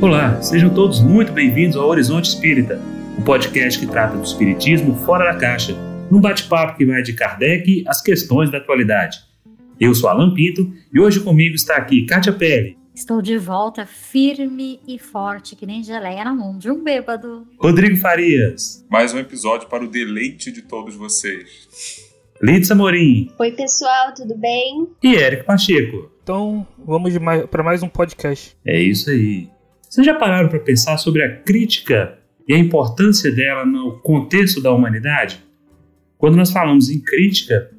Olá, sejam todos muito bem-vindos ao Horizonte Espírita, um podcast que trata do espiritismo fora da caixa, num bate-papo que vai de Kardec às questões da atualidade. Eu sou Alan Pinto e hoje comigo está aqui Kátia Pelle. Estou de volta firme e forte, que nem geleia na mão de um bêbado. Rodrigo Farias. Mais um episódio para o deleite de todos vocês. Litsa Morim. Oi, pessoal, tudo bem? E Érico Pacheco. Então, vamos para mais um podcast. É isso aí. Vocês já pararam para pensar sobre a crítica e a importância dela no contexto da humanidade? Quando nós falamos em crítica,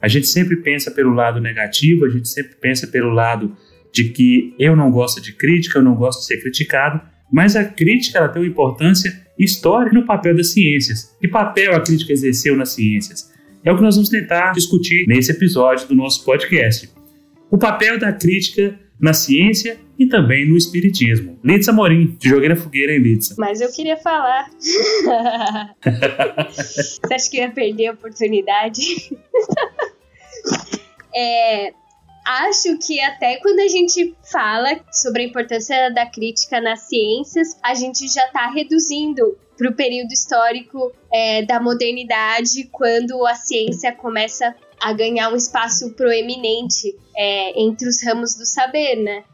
a gente sempre pensa pelo lado negativo, a gente sempre pensa pelo lado de que eu não gosto de crítica, eu não gosto de ser criticado, mas a crítica ela tem uma importância histórica no papel das ciências. Que papel a crítica exerceu nas ciências? É o que nós vamos tentar discutir nesse episódio do nosso podcast. O papel da crítica na ciência e também no espiritismo. Litsa Morim, te joguei na fogueira, hein, Litsa? Mas eu queria falar. Você acha que eu ia perder a oportunidade? é, acho que até quando a gente fala sobre a importância da crítica nas ciências, a gente já está reduzindo para o período histórico é, da modernidade, quando a ciência começa a ganhar um espaço proeminente é, entre os ramos do saber, né?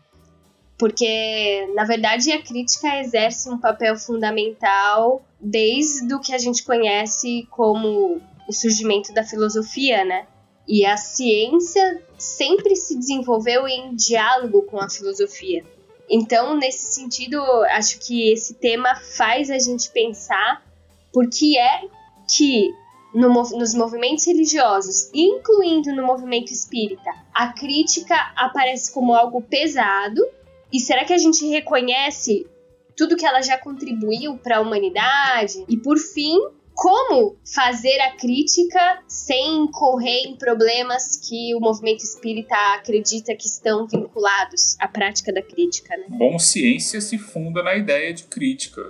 Porque, na verdade, a crítica exerce um papel fundamental desde o que a gente conhece como o surgimento da filosofia, né? E a ciência sempre se desenvolveu em diálogo com a filosofia. Então, nesse sentido, acho que esse tema faz a gente pensar por que é que no, nos movimentos religiosos, incluindo no movimento espírita, a crítica aparece como algo pesado. E será que a gente reconhece tudo que ela já contribuiu para a humanidade? E por fim, como fazer a crítica sem correr em problemas que o movimento espírita acredita que estão vinculados à prática da crítica, né? Bom, ciência se funda na ideia de crítica.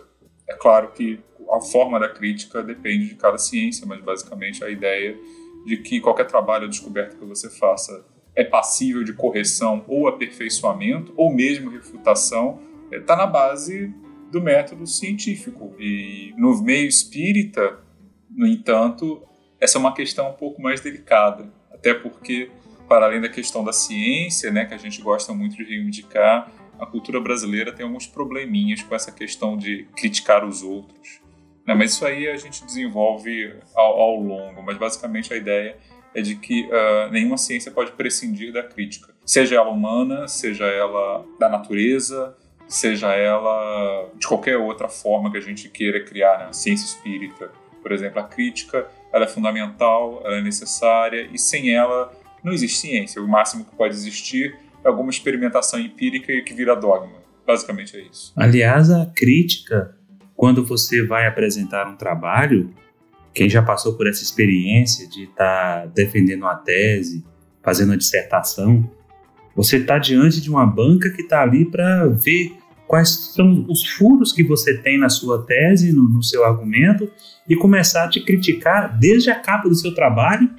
É claro que a forma da crítica depende de cada ciência, mas basicamente a ideia de que qualquer trabalho ou descoberta que você faça é passível de correção ou aperfeiçoamento, ou mesmo refutação, está na base do método científico. E no meio espírita, no entanto, essa é uma questão um pouco mais delicada, até porque, para além da questão da ciência, né, que a gente gosta muito de reivindicar, a cultura brasileira tem alguns probleminhas com essa questão de criticar os outros. Né, mas isso aí a gente desenvolve ao, ao longo, mas basicamente a ideia é de que uh, nenhuma ciência pode prescindir da crítica, seja ela humana, seja ela da natureza, seja ela de qualquer outra forma que a gente queira criar, né? ciência espírita, por exemplo, a crítica, ela é fundamental, ela é necessária e sem ela não existe ciência. O máximo que pode existir é alguma experimentação empírica que vira dogma. Basicamente é isso. Aliás, a crítica, quando você vai apresentar um trabalho, quem já passou por essa experiência de estar tá defendendo uma tese, fazendo uma dissertação, você está diante de uma banca que está ali para ver quais são os furos que você tem na sua tese, no, no seu argumento, e começar a te criticar desde a capa do seu trabalho,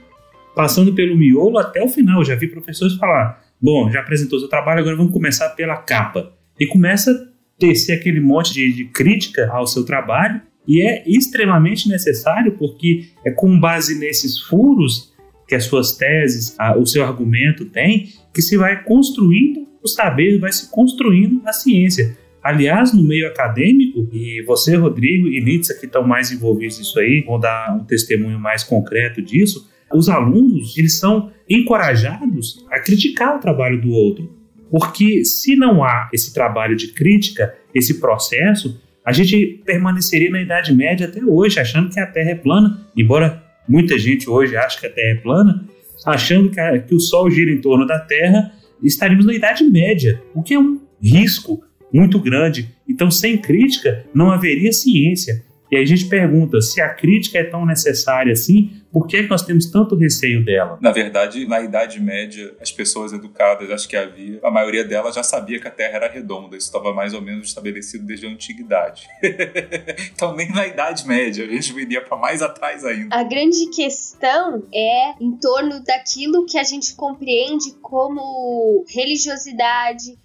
passando pelo miolo até o final. Eu já vi professores falar: bom, já apresentou seu trabalho, agora vamos começar pela capa. E começa tecer aquele monte de, de crítica ao seu trabalho, e é extremamente necessário, porque é com base nesses furos que as suas teses, a, o seu argumento tem, que se vai construindo o saber, vai se construindo a ciência. Aliás, no meio acadêmico, e você, Rodrigo e Litsa, que estão mais envolvidos nisso aí, vão dar um testemunho mais concreto disso, os alunos, eles são encorajados a criticar o trabalho do outro. Porque se não há esse trabalho de crítica, esse processo, a gente permaneceria na Idade Média até hoje, achando que a Terra é plana, embora muita gente hoje ache que a Terra é plana, achando que, a, que o Sol gira em torno da Terra, estaríamos na Idade Média, o que é um risco muito grande. Então, sem crítica, não haveria ciência. E aí a gente pergunta, se a crítica é tão necessária assim, por que, é que nós temos tanto receio dela? Na verdade, na Idade Média, as pessoas educadas, acho que havia, a maioria delas já sabia que a Terra era redonda. Isso estava mais ou menos estabelecido desde a Antiguidade. então, nem na Idade Média, a gente iria para mais atrás ainda. A grande questão é em torno daquilo que a gente compreende como religiosidade,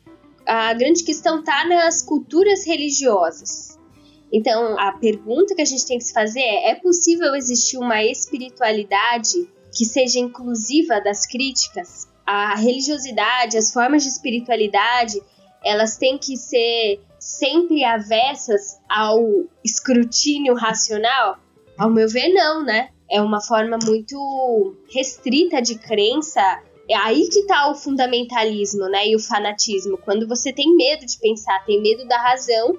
a grande questão está nas culturas religiosas. Então, a pergunta que a gente tem que se fazer é: é possível existir uma espiritualidade que seja inclusiva das críticas? A religiosidade, as formas de espiritualidade, elas têm que ser sempre avessas ao escrutínio racional? Ao meu ver, não, né? É uma forma muito restrita de crença. É aí que tá o fundamentalismo, né? E o fanatismo. Quando você tem medo de pensar, tem medo da razão,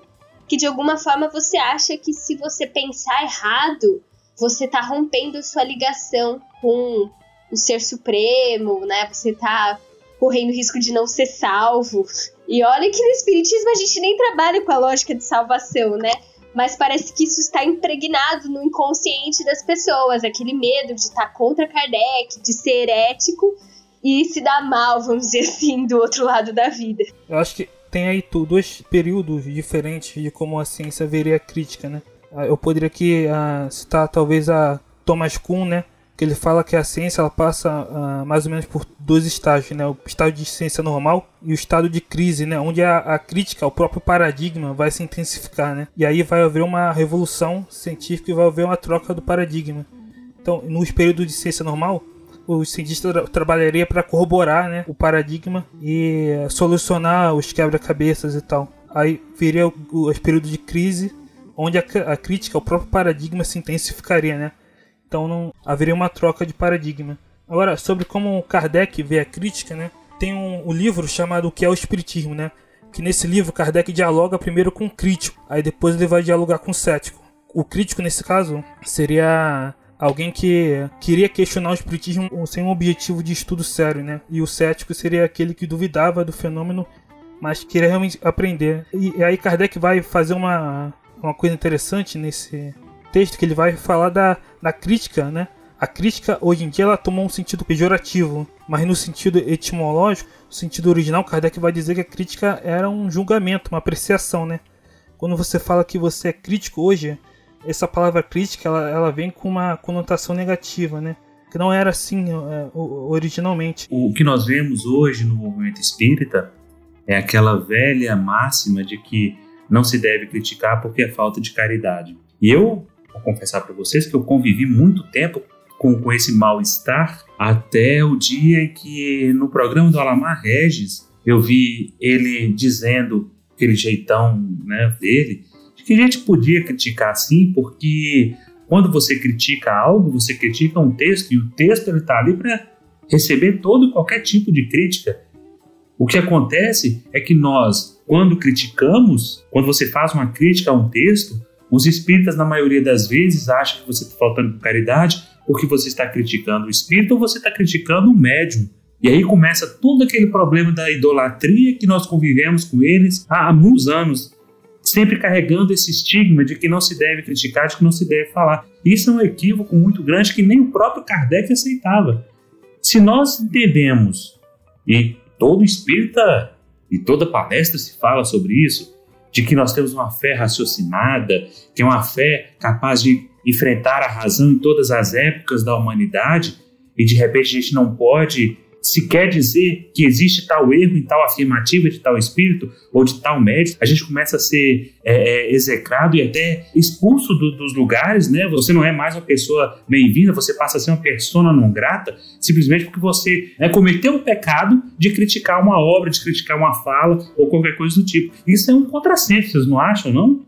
que de alguma forma você acha que se você pensar errado, você tá rompendo sua ligação com o ser supremo, né? Você tá correndo risco de não ser salvo. E olha que no espiritismo a gente nem trabalha com a lógica de salvação, né? Mas parece que isso está impregnado no inconsciente das pessoas, aquele medo de estar contra Kardec, de ser ético e se dar mal, vamos dizer assim, do outro lado da vida. Eu acho que tem aí dois períodos diferentes de como a ciência veria a crítica, né? Ah, eu poderia aqui uh, citar talvez a Thomas Kuhn, né? Que ele fala que a ciência ela passa uh, mais ou menos por dois estágios, né? O estado de ciência normal e o estado de crise, né? Onde a, a crítica, o próprio paradigma vai se intensificar, né? E aí vai haver uma revolução científica e vai haver uma troca do paradigma. Então, nos períodos de ciência normal, o cientista tra trabalharia para corroborar né, o paradigma e solucionar os quebra-cabeças e tal. Aí viria os períodos de crise, onde a, a, crítica ao próprio paradigma se intensificaria, né? Então não haveria uma troca de paradigma. Agora, sobre como Kardec vê a crítica, né? Tem um, um livro chamado O que é o Espiritismo, né? Que nesse livro Kardec dialoga primeiro com o crítico, aí depois ele vai dialogar com o cético. O crítico, nesse caso, seria alguém que queria questionar o espiritismo sem um objetivo de estudo sério, né? E o cético seria aquele que duvidava do fenômeno, mas queria realmente aprender. E, aí Kardec vai fazer uma, uma coisa interessante nesse texto, que ele vai falar da, da crítica, né? A crítica, hoje em dia, ela tomou um sentido pejorativo, mas no sentido etimológico, o sentido original, Kardec vai dizer que a crítica era um julgamento, uma apreciação, né? Quando você fala que você é crítico hoje, essa palavra crítica ela, ela vem com uma conotação negativa, né? Que não era assim é, originalmente. O que nós vemos hoje no movimento espírita é aquela velha máxima de que não se deve criticar porque é falta de caridade. E eu vou confessar para vocês que eu convivi muito tempo com, com esse mal-estar até o dia que no programa do Alamar Regis eu vi ele dizendo aquele jeitão né, dele que a gente podia criticar sim, porque quando você critica algo, você critica um texto e o texto está ali para receber todo e qualquer tipo de crítica. O que acontece é que nós, quando criticamos, quando você faz uma crítica a um texto, os espíritas, na maioria das vezes, acham que você está faltando com caridade porque você está criticando o espírito ou você está criticando o médium. E aí começa todo aquele problema da idolatria que nós convivemos com eles há muitos anos sempre carregando esse estigma de que não se deve criticar, de que não se deve falar. Isso é um equívoco muito grande que nem o próprio Kardec aceitava. Se nós entendemos, e todo espírita e toda palestra se fala sobre isso, de que nós temos uma fé raciocinada, que é uma fé capaz de enfrentar a razão em todas as épocas da humanidade, e de repente a gente não pode se quer dizer que existe tal erro em tal afirmativa de tal espírito ou de tal médico, a gente começa a ser é, é, execrado e até expulso do, dos lugares, né? Você não é mais uma pessoa bem-vinda, você passa a ser uma persona não grata, simplesmente porque você né, cometeu o pecado de criticar uma obra, de criticar uma fala ou qualquer coisa do tipo. Isso é um contrassenso, vocês não acham, não?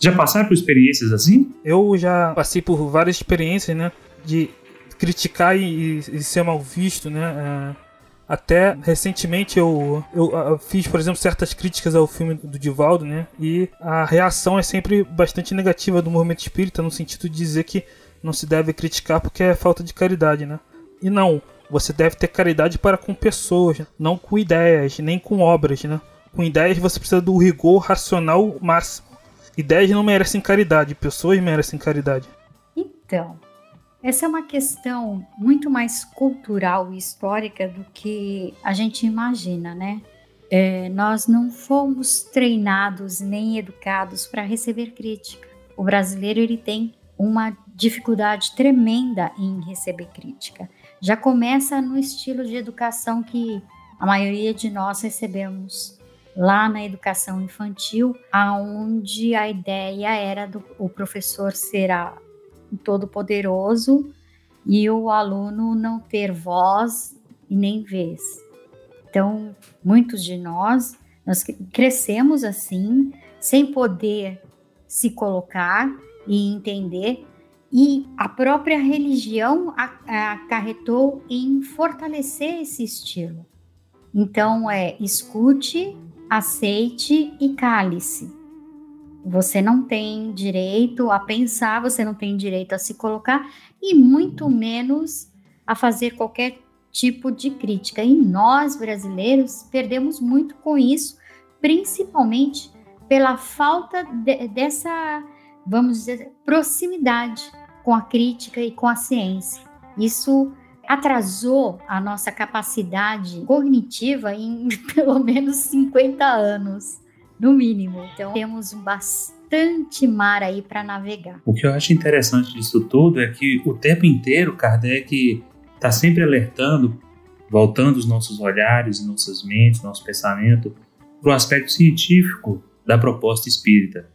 Já passaram por experiências assim? Eu já passei por várias experiências, né? De criticar e, e, ser mal visto, né? É, até recentemente eu, eu, fiz, por exemplo, certas críticas ao filme do Divaldo, né? E a reação é sempre bastante negativa do movimento espírita, no sentido de dizer que não se deve criticar porque é falta de caridade, né? E não, você deve ter caridade para com pessoas, não com ideias, nem com obras, né? Com ideias você precisa do rigor racional máximo. Ideias não merecem caridade, pessoas merecem caridade. Então, essa é uma questão muito mais cultural e histórica do que a gente imagina, né? É, nós não fomos treinados nem educados para receber crítica. O brasileiro ele tem uma dificuldade tremenda em receber crítica. Já começa no estilo de educação que a maioria de nós recebemos lá na educação infantil, aonde a ideia era do o professor ser todo poderoso e o aluno não ter voz e nem vez. Então, muitos de nós nós crescemos assim, sem poder se colocar e entender e a própria religião acarretou em fortalecer esse estilo. Então é escute, aceite e cale-se. Você não tem direito a pensar, você não tem direito a se colocar e muito menos a fazer qualquer tipo de crítica. E nós brasileiros perdemos muito com isso, principalmente pela falta de, dessa, vamos dizer, proximidade com a crítica e com a ciência. Isso atrasou a nossa capacidade cognitiva em pelo menos 50 anos, no mínimo. Então temos bastante mar aí para navegar. O que eu acho interessante disso tudo é que o tempo inteiro Kardec está sempre alertando, voltando os nossos olhares, nossas mentes, nosso pensamento para o aspecto científico da proposta espírita.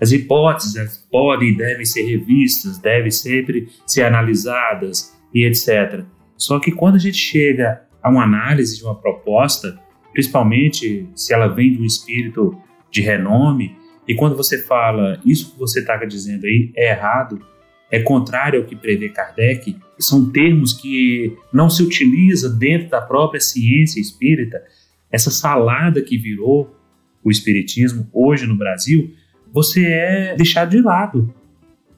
As hipóteses podem e devem ser revistas, devem sempre ser analisadas e etc. Só que quando a gente chega a uma análise de uma proposta, principalmente se ela vem de um espírito de renome, e quando você fala isso que você está dizendo aí é errado, é contrário ao que prevê Kardec, são termos que não se utiliza dentro da própria ciência espírita, essa salada que virou o espiritismo hoje no Brasil, você é deixado de lado.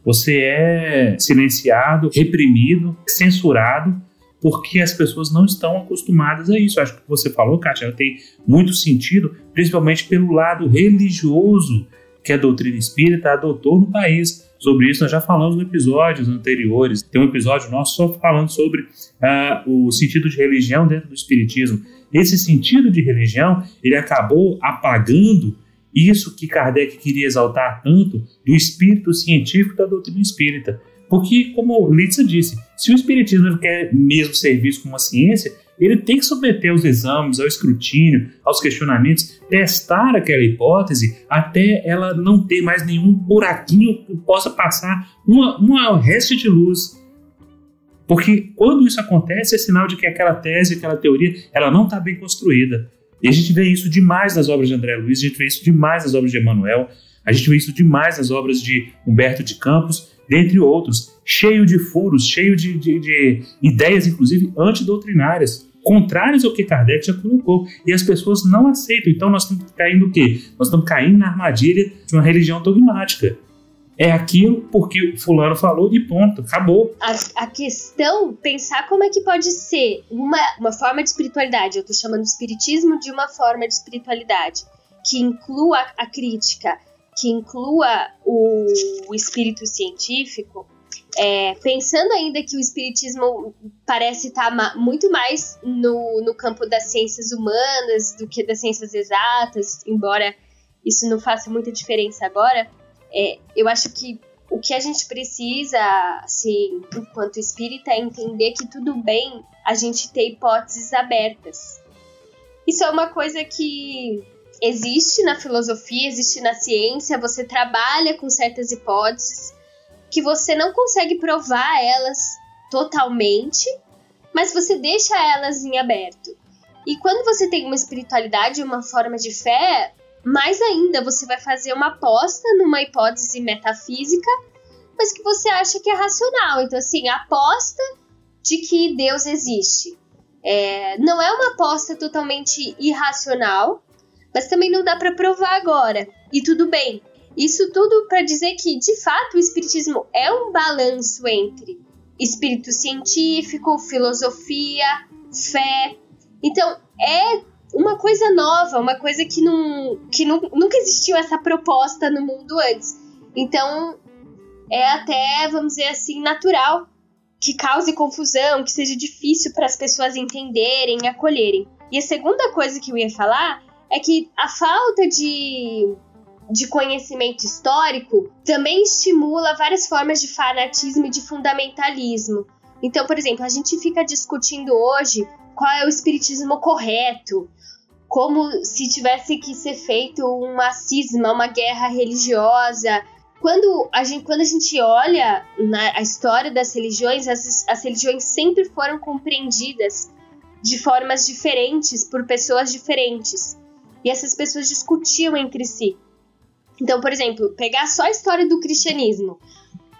Você é silenciado, reprimido, censurado, porque as pessoas não estão acostumadas a isso. Acho que você falou, Kátia, tem muito sentido, principalmente pelo lado religioso que a doutrina espírita adotou no país. Sobre isso nós já falamos em episódios anteriores. Tem um episódio nosso só falando sobre uh, o sentido de religião dentro do espiritismo. Esse sentido de religião ele acabou apagando isso que Kardec queria exaltar tanto do espírito científico da doutrina espírita. Porque, como Litsa disse, se o espiritismo quer mesmo ser visto como uma ciência, ele tem que submeter aos exames, ao escrutínio, aos questionamentos, testar aquela hipótese até ela não ter mais nenhum buraquinho que possa passar uma, uma reste de luz. Porque quando isso acontece, é sinal de que aquela tese, aquela teoria, ela não está bem construída. E a gente vê isso demais nas obras de André Luiz, a gente vê isso demais nas obras de Emmanuel, a gente vê isso demais nas obras de Humberto de Campos, dentre outros, cheio de furos, cheio de, de, de ideias, inclusive, antidoutrinárias, contrárias ao que Kardec já colocou. E as pessoas não aceitam. Então nós estamos caindo o quê? Nós estamos caindo na armadilha de uma religião dogmática é aquilo porque fulano falou e ponto, acabou. A, a, questão, pensar como é que pode ser uma, uma forma de espiritualidade, eu tô chamando de espiritismo de uma forma de espiritualidade, que inclua a crítica, que inclua o, o espírito científico, é, pensando ainda que o espiritismo parece estar tá muito mais no, no campo das ciências humanas do que das ciências exatas, embora isso não faça muita diferença agora, é, eu acho que o que a gente precisa, assim, enquanto espírita, é entender que tudo bem a gente ter hipóteses abertas. Isso é uma coisa que existe na filosofia, existe na ciência, você trabalha com certas hipóteses que você não consegue provar elas totalmente, mas você deixa elas em aberto. E quando você tem uma espiritualidade, uma forma de fé, mais ainda, você vai fazer uma aposta numa hipótese metafísica, mas que você acha que é racional. Então, assim, aposta de que Deus existe. É, não é uma aposta totalmente irracional, mas também não dá para provar agora. E tudo bem. Isso tudo para dizer que, de fato, o Espiritismo é um balanço entre espírito científico, filosofia, fé. Então, é uma coisa nova, uma coisa que, não, que não, nunca existiu essa proposta no mundo antes. Então, é até, vamos dizer assim, natural que cause confusão, que seja difícil para as pessoas entenderem acolherem. E a segunda coisa que eu ia falar é que a falta de, de conhecimento histórico também estimula várias formas de fanatismo e de fundamentalismo. Então, por exemplo, a gente fica discutindo hoje qual é o espiritismo correto, como se tivesse que ser feito uma cisma, uma guerra religiosa. Quando a gente, quando a gente olha na a história das religiões, as, as religiões sempre foram compreendidas de formas diferentes por pessoas diferentes. E essas pessoas discutiam entre si. Então, por exemplo, pegar só a história do cristianismo.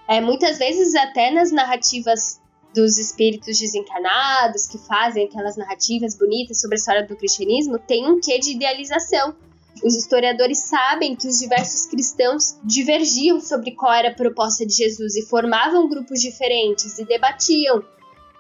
É, muitas vezes, até nas narrativas dos espíritos desencarnados, que fazem aquelas narrativas bonitas sobre a história do cristianismo, tem um quê de idealização. Os historiadores sabem que os diversos cristãos divergiam sobre qual era a proposta de Jesus e formavam grupos diferentes e debatiam.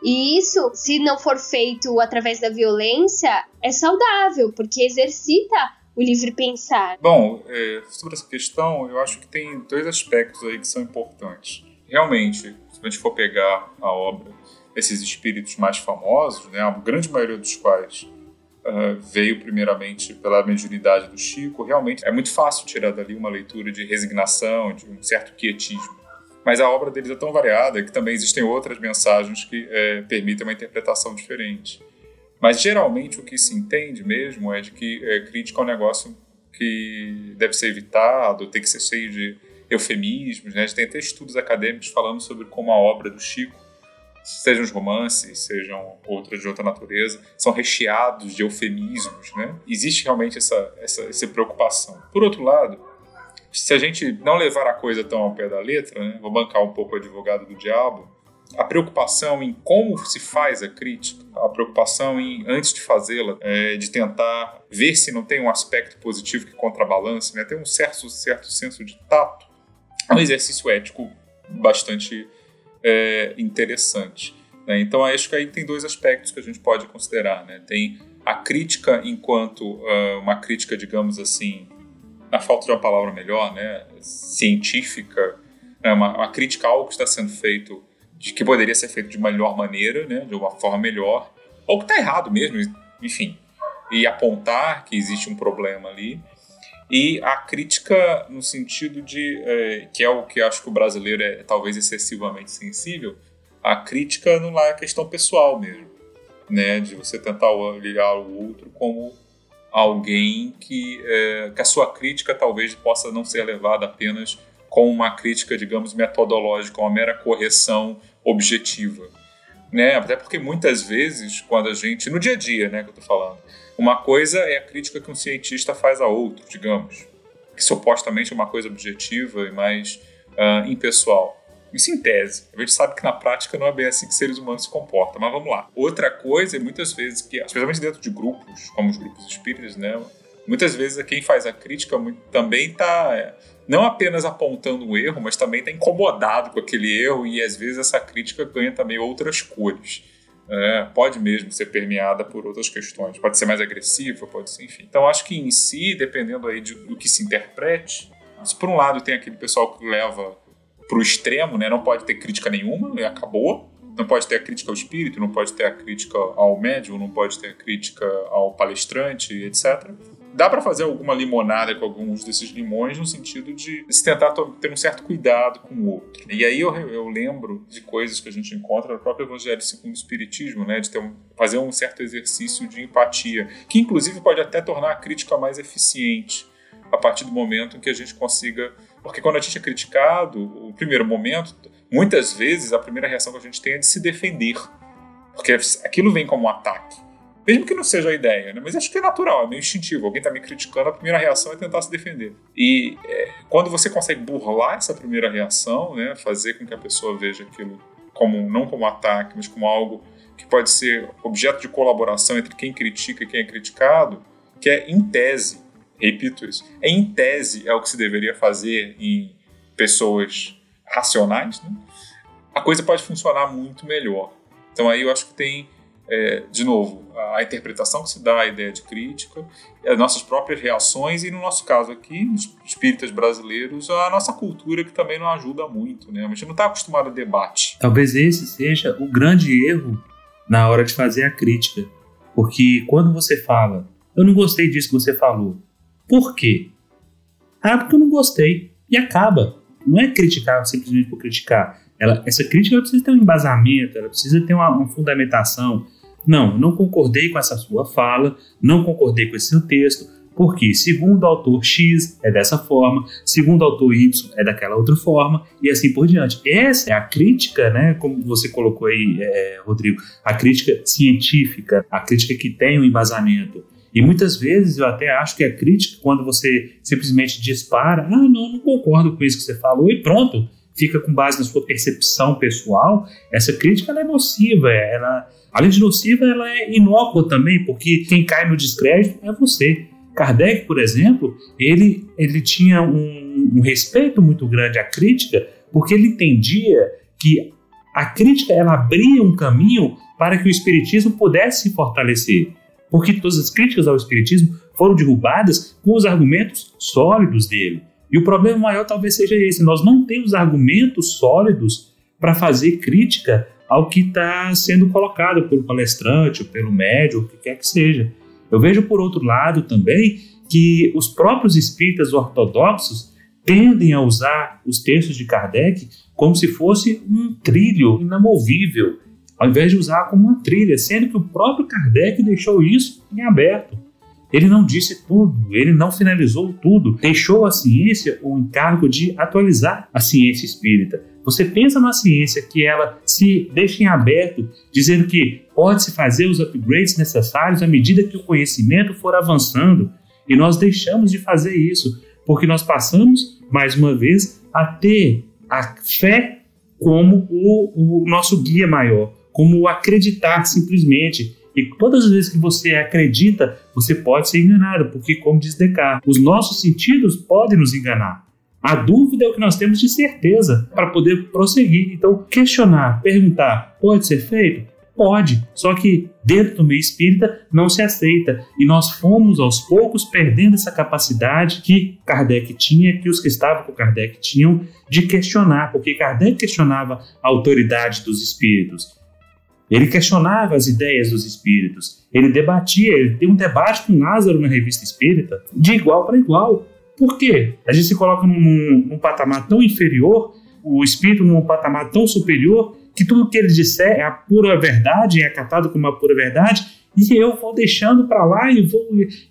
E isso, se não for feito através da violência, é saudável, porque exercita o livre pensar. Bom, é, sobre essa questão, eu acho que tem dois aspectos aí que são importantes. Realmente, a gente for pegar a obra desses espíritos mais famosos, né, a grande maioria dos quais uh, veio primeiramente pela mediunidade do Chico, realmente é muito fácil tirar dali uma leitura de resignação, de um certo quietismo. Mas a obra deles é tão variada que também existem outras mensagens que é, permitem uma interpretação diferente. Mas geralmente o que se entende mesmo é de que é, crítica é um negócio que deve ser evitado, tem que ser cheio de eufemismos, né? A gente tem até estudos acadêmicos falando sobre como a obra do Chico, sejam os romances, sejam outras de outra natureza, são recheados de eufemismos, né? Existe realmente essa, essa, essa preocupação. Por outro lado, se a gente não levar a coisa tão ao pé da letra, né? vou bancar um pouco o advogado do diabo, a preocupação em como se faz a crítica, a preocupação em, antes de fazê-la, é, de tentar ver se não tem um aspecto positivo que contrabalance, né? ter um certo, certo senso de tato, é um exercício ético bastante é, interessante. Né? Então, acho que aí tem dois aspectos que a gente pode considerar. Né? Tem a crítica enquanto uh, uma crítica, digamos assim, na falta de uma palavra melhor, né, científica, né? uma, uma crítica a algo que está sendo feito, de que poderia ser feito de melhor maneira, né, de uma forma melhor, ou que está errado mesmo, enfim, e apontar que existe um problema ali e a crítica no sentido de é, que é o que acho que o brasileiro é talvez excessivamente sensível a crítica não é questão pessoal mesmo né de você tentar olhar o outro como alguém que é, que a sua crítica talvez possa não ser levada apenas como uma crítica digamos metodológica uma mera correção objetiva né até porque muitas vezes quando a gente no dia a dia né que eu tô falando uma coisa é a crítica que um cientista faz a outro, digamos, que supostamente é uma coisa objetiva e mais uh, impessoal. Isso em tese. A gente sabe que na prática não é bem assim que seres humanos se comportam, mas vamos lá. Outra coisa é muitas vezes que, especialmente dentro de grupos, como os grupos espíritas, né? Muitas vezes quem faz a crítica também está é, não apenas apontando um erro, mas também está incomodado com aquele erro e às vezes essa crítica ganha também outras cores é, pode mesmo ser permeada por outras questões. Pode ser mais agressiva, pode ser, enfim. Então, acho que em si, dependendo aí de, do que se interprete, se por um lado tem aquele pessoal que leva para o extremo, né, não pode ter crítica nenhuma, e acabou. Não pode ter a crítica ao espírito, não pode ter a crítica ao médium, não pode ter a crítica ao palestrante, etc dá para fazer alguma limonada com alguns desses limões no sentido de se tentar ter um certo cuidado com o outro. E aí eu, eu lembro de coisas que a gente encontra no próprio Evangelho segundo o Espiritismo, né, de ter um, fazer um certo exercício de empatia, que inclusive pode até tornar a crítica mais eficiente a partir do momento em que a gente consiga. Porque quando a gente é criticado, o primeiro momento, muitas vezes a primeira reação que a gente tem é de se defender. Porque aquilo vem como um ataque. Mesmo que não seja a ideia, né? Mas acho que é natural, é meio instintivo. Alguém está me criticando, a primeira reação é tentar se defender. E é, quando você consegue burlar essa primeira reação, né? Fazer com que a pessoa veja aquilo como não como ataque, mas como algo que pode ser objeto de colaboração entre quem critica e quem é criticado, que é em tese, repito isso, em tese é o que se deveria fazer em pessoas racionais, né? a coisa pode funcionar muito melhor. Então aí eu acho que tem é, de novo, a interpretação que se dá à ideia de crítica, as nossas próprias reações e, no nosso caso aqui, nos espíritas brasileiros, a nossa cultura que também não ajuda muito. Né? A gente não está acostumado a debate. Talvez esse seja o grande erro na hora de fazer a crítica. Porque quando você fala, eu não gostei disso que você falou, por quê? Ah, porque eu não gostei. E acaba. Não é criticar simplesmente por criticar. Ela, essa crítica precisa ter um embasamento, ela precisa ter uma, uma fundamentação, Não, não concordei com essa sua fala, não concordei com esse seu texto, porque segundo o autor X é dessa forma, segundo o autor Y é daquela outra forma, e assim por diante. Essa é a crítica, né, como você colocou aí, é, Rodrigo, a crítica científica, a crítica que tem um embasamento. E muitas vezes eu até acho que a crítica, quando você simplesmente dispara, ah, não, não concordo com isso que você falou, e pronto, fica com base na sua percepção pessoal, essa crítica é nociva, ela, além de nociva, ela é inócua também, porque quem cai no descrédito é você. Kardec, por exemplo, ele, ele tinha um, um respeito muito grande à crítica, porque ele entendia que a crítica ela abria um caminho para que o espiritismo pudesse se fortalecer. Porque todas as críticas ao espiritismo foram derrubadas com os argumentos sólidos dele. E o problema maior talvez seja esse: nós não temos argumentos sólidos para fazer crítica ao que está sendo colocado pelo palestrante, ou pelo médium, o que quer que seja. Eu vejo, por outro lado, também que os próprios espíritas ortodoxos tendem a usar os textos de Kardec como se fosse um trilho inamovível, ao invés de usar como uma trilha, sendo que o próprio Kardec deixou isso em aberto. Ele não disse tudo, ele não finalizou tudo, deixou à ciência o encargo de atualizar a ciência espírita. Você pensa na ciência que ela se deixa em aberto, dizendo que pode-se fazer os upgrades necessários à medida que o conhecimento for avançando, e nós deixamos de fazer isso, porque nós passamos, mais uma vez, a ter a fé como o, o nosso guia maior, como acreditar simplesmente. E todas as vezes que você acredita, você pode ser enganado, porque, como diz Descartes, os nossos sentidos podem nos enganar. A dúvida é o que nós temos de certeza para poder prosseguir. Então, questionar, perguntar, pode ser feito? Pode, só que dentro do meio espírita não se aceita. E nós fomos aos poucos perdendo essa capacidade que Kardec tinha, que os que estavam com Kardec tinham, de questionar, porque Kardec questionava a autoridade dos espíritos. Ele questionava as ideias dos espíritos, ele debatia, ele tem um debate com Lázaro na revista espírita, de igual para igual. Por quê? A gente se coloca num, num patamar tão inferior, o espírito num patamar tão superior, que tudo que ele disser é a pura verdade, é acatado como uma pura verdade, e eu vou deixando para lá e vou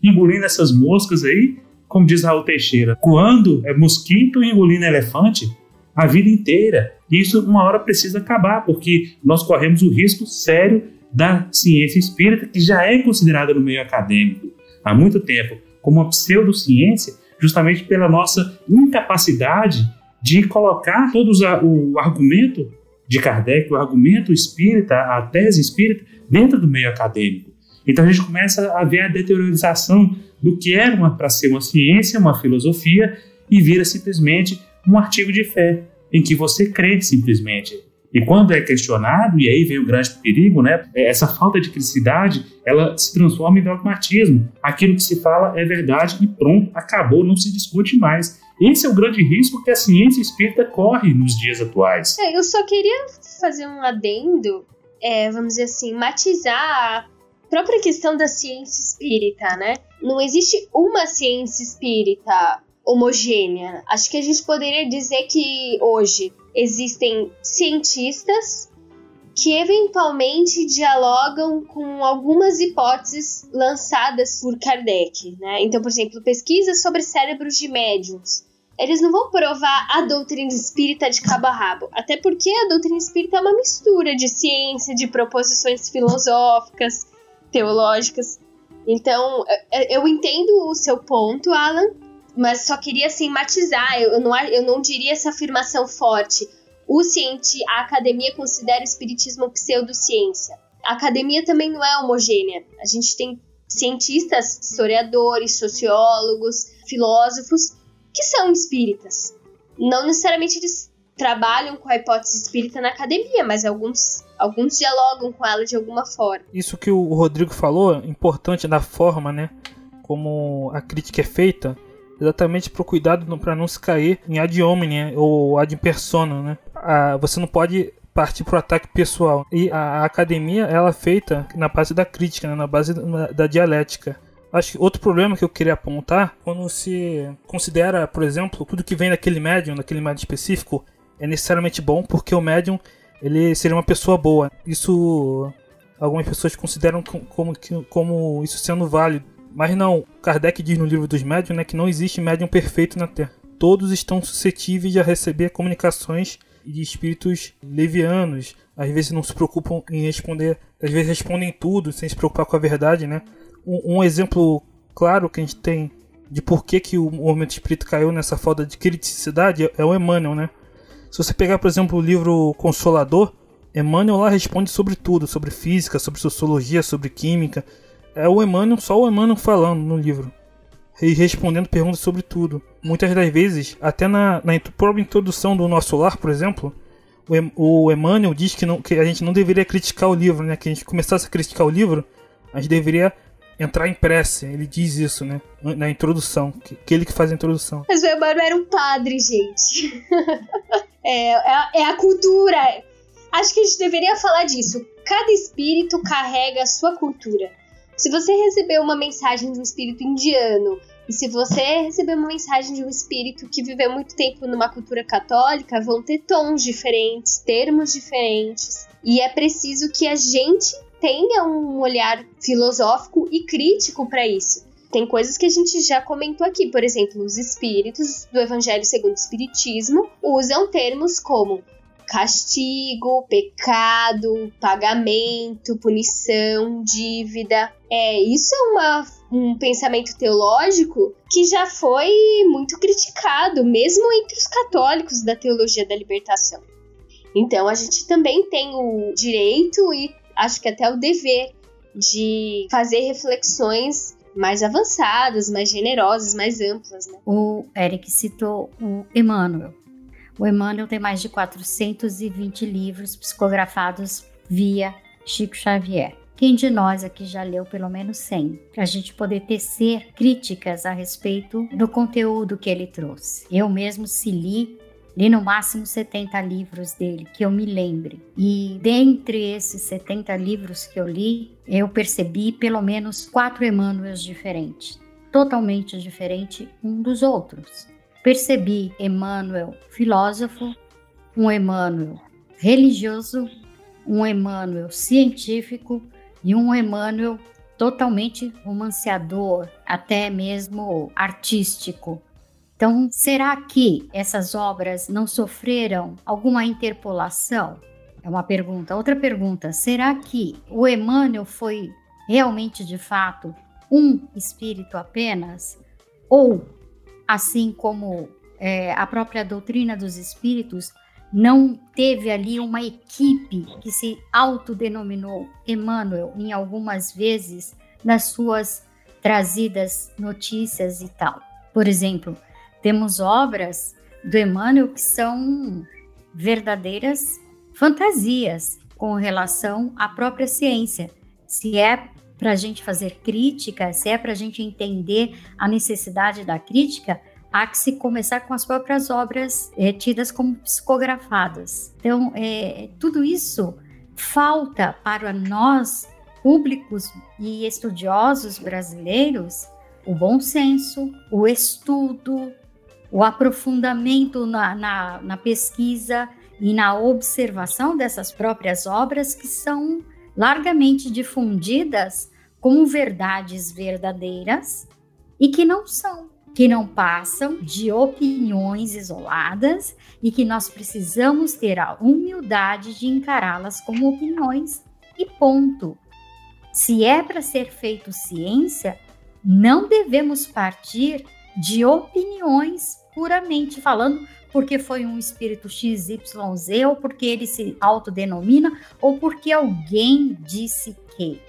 engolindo essas moscas aí, como diz Raul Teixeira, coando é mosquito engolindo elefante a vida inteira. Isso uma hora precisa acabar, porque nós corremos o risco sério da ciência espírita, que já é considerada no meio acadêmico há muito tempo como uma pseudociência, justamente pela nossa incapacidade de colocar todos o argumento de Kardec, o argumento espírita, a tese espírita, dentro do meio acadêmico. Então a gente começa a ver a deteriorização do que era para ser uma ciência, uma filosofia, e vira simplesmente um artigo de fé, em que você crê simplesmente. E quando é questionado, e aí vem o grande perigo, né? Essa falta de criticidade, ela se transforma em dogmatismo. Aquilo que se fala é verdade e pronto, acabou, não se discute mais. Esse é o grande risco que a ciência espírita corre nos dias atuais. É, eu só queria fazer um adendo, é, vamos dizer assim, matizar a própria questão da ciência espírita, né? Não existe uma ciência espírita homogênea. Acho que a gente poderia dizer que hoje existem cientistas que eventualmente dialogam com algumas hipóteses lançadas por Kardec, né? Então, por exemplo, pesquisas sobre cérebros de médiums. Eles não vão provar a doutrina espírita de cabo a rabo, até porque a doutrina espírita é uma mistura de ciência, de proposições filosóficas, teológicas. Então, eu entendo o seu ponto, Alan, mas só queria assim matizar, eu não, eu não diria essa afirmação forte. O cienti, a academia considera o espiritismo pseudociência. A academia também não é homogênea. A gente tem cientistas, historiadores, sociólogos, filósofos que são espíritas. Não necessariamente eles trabalham com a hipótese espírita na academia, mas alguns alguns dialogam com ela de alguma forma. Isso que o Rodrigo falou, importante da forma, né? Como a crítica é feita, exatamente para o cuidado para não se cair em ad hominem ou ad persona, né? Ah, você não pode partir para o ataque pessoal. E a, a, academia ela é feita na base da crítica, né? na base da, da dialética. Acho que outro problema que eu queria apontar, quando se considera, por exemplo, tudo que vem daquele médium, daquele médium específico, é necessariamente bom porque o médium ele seria uma pessoa boa. Isso algumas pessoas consideram como, como isso sendo válido. Mas não, Kardec diz no livro dos médiuns né, que não existe médium perfeito na Terra. Todos estão suscetíveis a receber comunicações de espíritos levianos. Às vezes não se preocupam em responder, às vezes respondem tudo sem se preocupar com a verdade, né? Um, um exemplo claro que a gente tem de por que, que o movimento espírita caiu nessa falta de criticidade é o Emmanuel, né? Se você pegar, por exemplo, o livro Consolador, Emmanuel lá responde sobre tudo, sobre física, sobre sociologia, sobre química. É o Emmanuel, só o Emmanuel falando no livro. E respondendo perguntas sobre tudo. Muitas das vezes, até na, na própria introdução do nosso lar, por exemplo, o, Emmanuel diz que, não, que a gente não deveria criticar o livro, né? Que a gente começasse a criticar o livro, a gente deveria entrar em prece. Ele diz isso, né? Na introdução. Que, que ele que faz a introdução. Mas o Emmanuel era um padre, gente. é, é, é, a cultura. Acho que a gente deveria falar disso. Cada espírito carrega a sua cultura. Se você recebeu uma mensagem de um espírito indiano e se você receber uma mensagem de um espírito que viveu muito tempo numa cultura católica, vão ter tons diferentes, termos diferentes. E é preciso que a gente tenha um olhar filosófico e crítico para isso. Tem coisas que a gente já comentou aqui, por exemplo, os espíritos do Evangelho segundo o Espiritismo usam termos como castigo, pecado, pagamento, punição, dívida. É, isso é uma, um pensamento teológico que já foi muito criticado, mesmo entre os católicos da teologia da libertação. Então a gente também tem o direito e acho que até o dever de fazer reflexões mais avançadas, mais generosas, mais amplas. Né? O Eric citou o Emmanuel. O Emmanuel tem mais de 420 livros psicografados via Chico Xavier. Quem de nós aqui já leu pelo menos 100? Para a gente poder tecer críticas a respeito do conteúdo que ele trouxe. Eu mesmo, se li Li no máximo 70 livros dele, que eu me lembre. E dentre esses 70 livros que eu li, eu percebi pelo menos quatro Emmanuels diferentes, totalmente diferente um dos outros. Percebi Emmanuel filósofo, um Emmanuel religioso, um Emmanuel científico e um Emmanuel totalmente romanceador, até mesmo artístico, então, será que essas obras não sofreram alguma interpolação? É uma pergunta. Outra pergunta: será que o Emmanuel foi realmente de fato um espírito apenas? Ou, assim como é, a própria doutrina dos espíritos, não teve ali uma equipe que se autodenominou Emmanuel em algumas vezes nas suas trazidas notícias e tal? Por exemplo, temos obras do Emmanuel que são verdadeiras fantasias com relação à própria ciência. Se é para a gente fazer crítica, se é para a gente entender a necessidade da crítica, há que se começar com as próprias obras é, tidas como psicografadas. Então, é, tudo isso falta para nós, públicos e estudiosos brasileiros, o bom senso, o estudo, o aprofundamento na, na, na pesquisa e na observação dessas próprias obras que são largamente difundidas como verdades verdadeiras e que não são, que não passam de opiniões isoladas e que nós precisamos ter a humildade de encará-las como opiniões e ponto. Se é para ser feito ciência, não devemos partir de opiniões puramente falando, porque foi um espírito XYZ, ou porque ele se autodenomina, ou porque alguém disse que.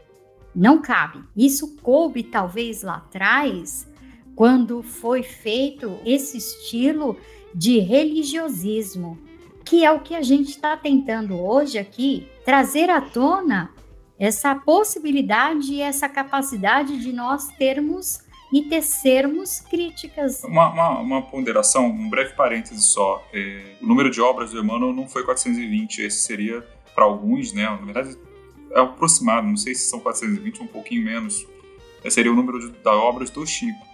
Não cabe. Isso coube talvez lá atrás, quando foi feito esse estilo de religiosismo, que é o que a gente está tentando hoje aqui trazer à tona essa possibilidade e essa capacidade de nós termos e tecermos críticas. Uma, uma, uma, ponderação, um breve parêntese só. É, o número de obras do Emmanuel não foi 420, esse seria para alguns, né? Na verdade, é aproximado, não sei se são 420 ou um pouquinho menos. Esse seria o número de, de obras do Chico.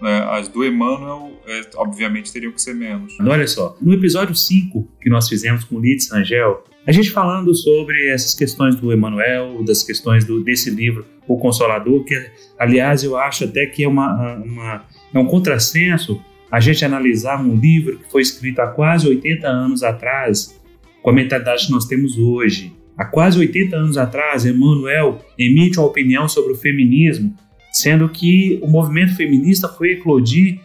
Né? As do Emmanuel, é, obviamente, teriam que ser menos. Olha só, no episódio 5 que nós fizemos com Lidis Rangel, a gente falando sobre essas questões do Emmanuel, das questões do, desse livro, O Consolador, que, aliás, eu acho até que é, uma, uma, é um contrassenso a gente analisar um livro que foi escrito há quase 80 anos atrás, com a mentalidade que nós temos hoje. Há quase 80 anos atrás, Emmanuel emite uma opinião sobre o feminismo, sendo que o movimento feminista foi eclodir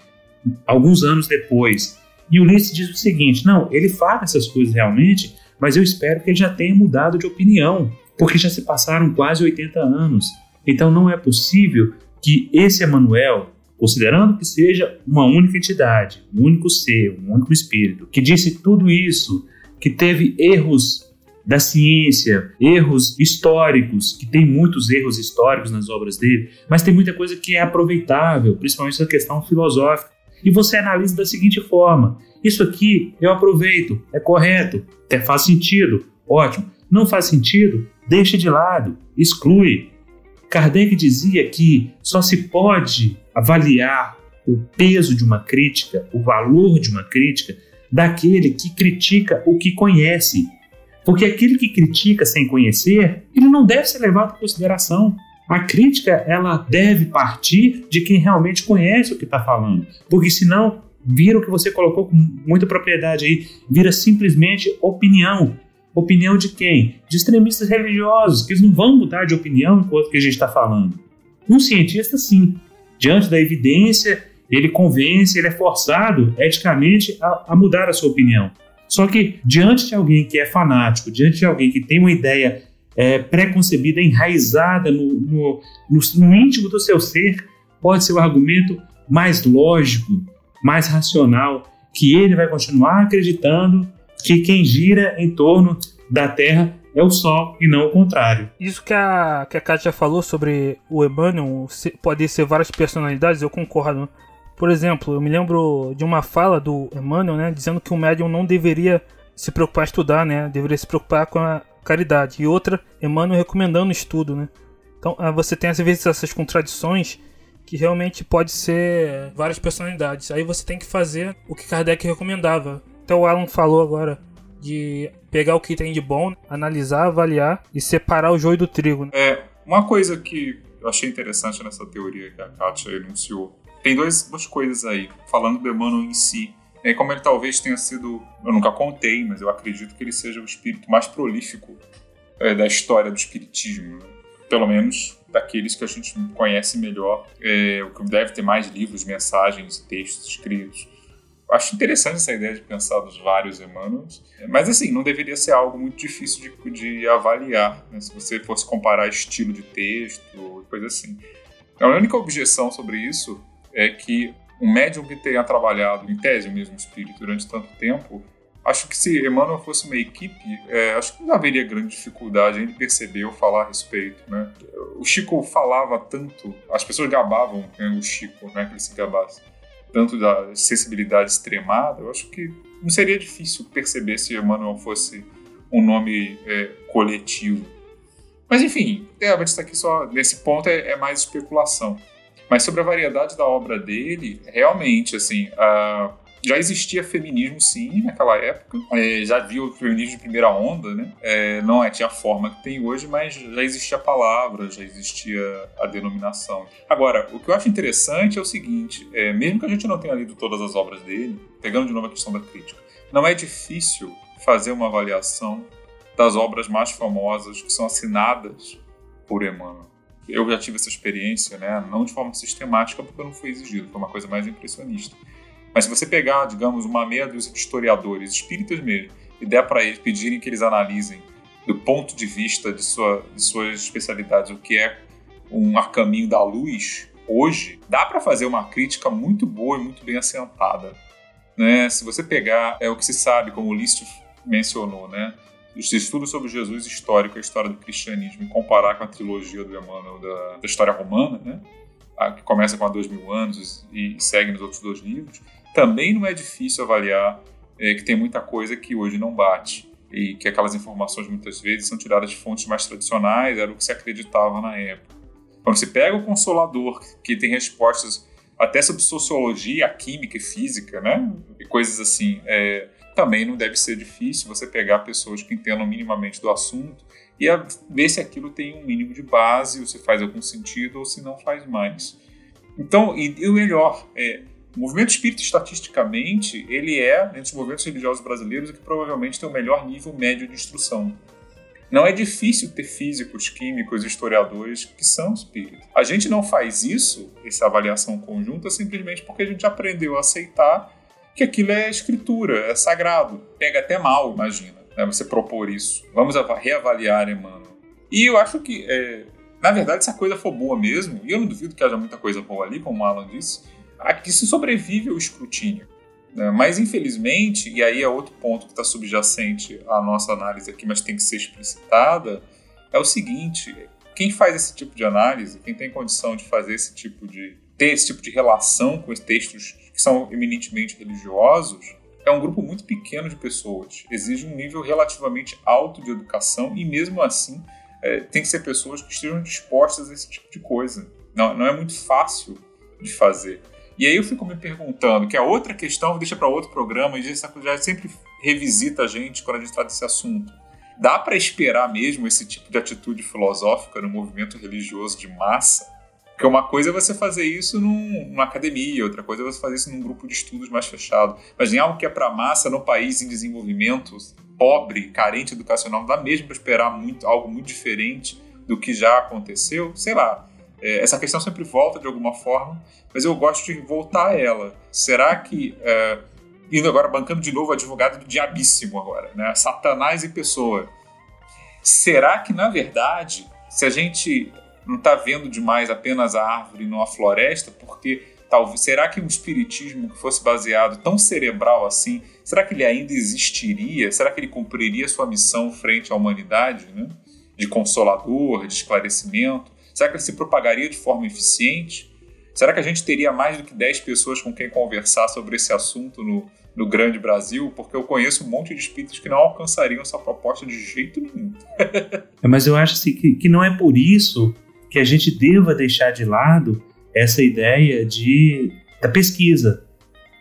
alguns anos depois. E Ulisses diz o seguinte: não, ele fala essas coisas realmente, mas eu espero que ele já tenha mudado de opinião, porque já se passaram quase 80 anos. Então não é possível que esse Emmanuel, considerando que seja uma única entidade, um único ser, um único espírito, que disse tudo isso, que teve erros da ciência, erros históricos, que tem muitos erros históricos nas obras dele, mas tem muita coisa que é aproveitável, principalmente essa questão filosófica. E você analisa da seguinte forma: isso aqui eu aproveito, é correto, até faz sentido, ótimo. Não faz sentido, deixa de lado, exclui. Kardec dizia que só se pode avaliar o peso de uma crítica, o valor de uma crítica, daquele que critica o que conhece. Porque aquele que critica sem conhecer, ele não deve ser levado em consideração. A crítica ela deve partir de quem realmente conhece o que está falando, porque senão vira o que você colocou com muita propriedade aí, vira simplesmente opinião. Opinião de quem? De extremistas religiosos, que eles não vão mudar de opinião enquanto que a gente está falando. Um cientista, sim, diante da evidência, ele convence, ele é forçado eticamente a, a mudar a sua opinião. Só que diante de alguém que é fanático, diante de alguém que tem uma ideia é, pré-concebida, enraizada no, no, no, no íntimo do seu ser, pode ser o argumento mais lógico, mais racional, que ele vai continuar acreditando que quem gira em torno da Terra é o Sol e não o contrário. Isso que a, que a Kátia falou sobre o Emmanuel pode ser várias personalidades, eu concordo. Por exemplo, eu me lembro de uma fala do Emmanuel, né, dizendo que o médium não deveria se preocupar em estudar, né, deveria se preocupar com a caridade. E outra, Emmanuel recomendando estudo, né. Então, ah, você tem às vezes essas contradições que realmente pode ser várias personalidades. Aí você tem que fazer o que Kardec recomendava. Então o Alan falou agora de pegar o que tem de bom, analisar, avaliar e separar o joio do trigo. Né? É, uma coisa que eu achei interessante nessa teoria que a Kátia enunciou tem dois, duas coisas aí, falando do Emmanuel em si. É, como ele talvez tenha sido, eu nunca contei, mas eu acredito que ele seja o espírito mais prolífico é, da história do espiritismo, né? Pelo menos daqueles que a gente conhece melhor, é, o que deve ter mais livros, mensagens, textos escritos. Acho interessante essa ideia de pensar dos vários Emmanuels, mas assim, não deveria ser algo muito difícil de, de avaliar, né? se você fosse comparar estilo de texto, coisa assim. A única objeção sobre isso é que um médium que tenha trabalhado, em tese, o mesmo espírito durante tanto tempo, acho que se Emmanuel fosse uma equipe, é, acho que não haveria grande dificuldade em perceber ou falar a respeito, né? O Chico falava tanto, as pessoas gabavam né, o Chico, né, que ele se gabasse, tanto da sensibilidade extremada, eu acho que não seria difícil perceber se Emmanuel fosse um nome é, coletivo. Mas enfim, realmente isso aqui só, nesse ponto, é, é mais especulação. Mas sobre a variedade da obra dele, realmente, assim, já existia feminismo, sim, naquela época. É, já havia o feminismo de primeira onda, né? É, não é, tinha a forma que tem hoje, mas já existia a palavra, já existia a denominação. Agora, o que eu acho interessante é o seguinte: é, mesmo que a gente não tenha lido todas as obras dele, pegando de novo a questão da crítica, não é difícil fazer uma avaliação das obras mais famosas que são assinadas por Emmanuel eu já tive essa experiência, né? Não de forma sistemática, porque não foi exigido, foi uma coisa mais impressionista. Mas se você pegar, digamos, uma meia dúzia de historiadores, espíritas mesmo, e der para eles, pedirem que eles analisem do ponto de vista de, sua, de suas especialidades o que é um caminho da luz, hoje, dá para fazer uma crítica muito boa e muito bem assentada. Né? Se você pegar, é o que se sabe, como o List mencionou, né? os estudos sobre Jesus histórico e a história do cristianismo e comparar com a trilogia do Emmanuel da, da história romana, né? Que começa com há dois mil anos e segue nos outros dois livros, também não é difícil avaliar é, que tem muita coisa que hoje não bate e que aquelas informações muitas vezes são tiradas de fontes mais tradicionais, era o que se acreditava na época. Quando se pega o Consolador, que tem respostas até sobre sociologia, química e física, né? E coisas assim. É, também não deve ser difícil você pegar pessoas que entendam minimamente do assunto e ver se aquilo tem um mínimo de base, ou se faz algum sentido, ou se não faz mais. Então, e, e o melhor, é, o movimento espírita, estatisticamente, ele é, entre os movimentos religiosos brasileiros, o que provavelmente tem o melhor nível médio de instrução. Não é difícil ter físicos, químicos, historiadores que são espíritas. A gente não faz isso, essa avaliação conjunta, simplesmente porque a gente aprendeu a aceitar que aquilo é escritura, é sagrado. Pega até mal, imagina, né, você propor isso. Vamos reavaliar Emmanuel. E eu acho que, é, na verdade, se a coisa for boa mesmo, e eu não duvido que haja muita coisa boa ali, como o Alan disse, aqui se sobrevive ao escrutínio. Né? Mas, infelizmente, e aí é outro ponto que está subjacente à nossa análise aqui, mas tem que ser explicitada, é o seguinte: quem faz esse tipo de análise, quem tem condição de fazer esse tipo de. ter esse tipo de relação com os textos que são eminentemente religiosos, é um grupo muito pequeno de pessoas. Exige um nível relativamente alto de educação e, mesmo assim, é, tem que ser pessoas que estejam dispostas a esse tipo de coisa. Não, não é muito fácil de fazer. E aí eu fico me perguntando, que a outra questão deixa para outro programa, e já sempre revisita a gente quando a gente trata desse assunto. Dá para esperar mesmo esse tipo de atitude filosófica no movimento religioso de massa? Porque uma coisa é você fazer isso num, numa academia, outra coisa é você fazer isso num grupo de estudos mais fechado. Mas em algo que é para massa, no país em desenvolvimento, pobre, carente educacional, dá mesmo para esperar muito, algo muito diferente do que já aconteceu? Sei lá. É, essa questão sempre volta de alguma forma, mas eu gosto de voltar a ela. Será que, é, indo agora bancando de novo o advogado do diabíssimo agora, né? Satanás e pessoa. Será que, na verdade, se a gente não está vendo demais apenas a árvore numa floresta, porque talvez será que um espiritismo que fosse baseado tão cerebral assim, será que ele ainda existiria? Será que ele cumpriria sua missão frente à humanidade, né? De consolador, de esclarecimento? Será que ele se propagaria de forma eficiente? Será que a gente teria mais do que 10 pessoas com quem conversar sobre esse assunto no, no grande Brasil? Porque eu conheço um monte de espíritos que não alcançariam essa proposta de jeito nenhum. É, mas eu acho assim, que, que não é por isso que a gente deva deixar de lado essa ideia de, da pesquisa.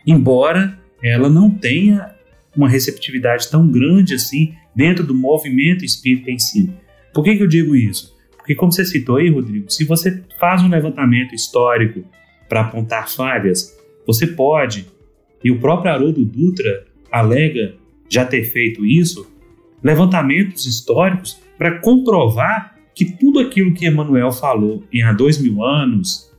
Embora ela não tenha uma receptividade tão grande assim dentro do movimento espírita em si. Por que, que eu digo isso? Porque, como você citou aí, Rodrigo, se você faz um levantamento histórico para apontar falhas, você pode, e o próprio Haroldo Dutra alega já ter feito isso, levantamentos históricos para comprovar que tudo aquilo que Emmanuel falou em há dois mil anos,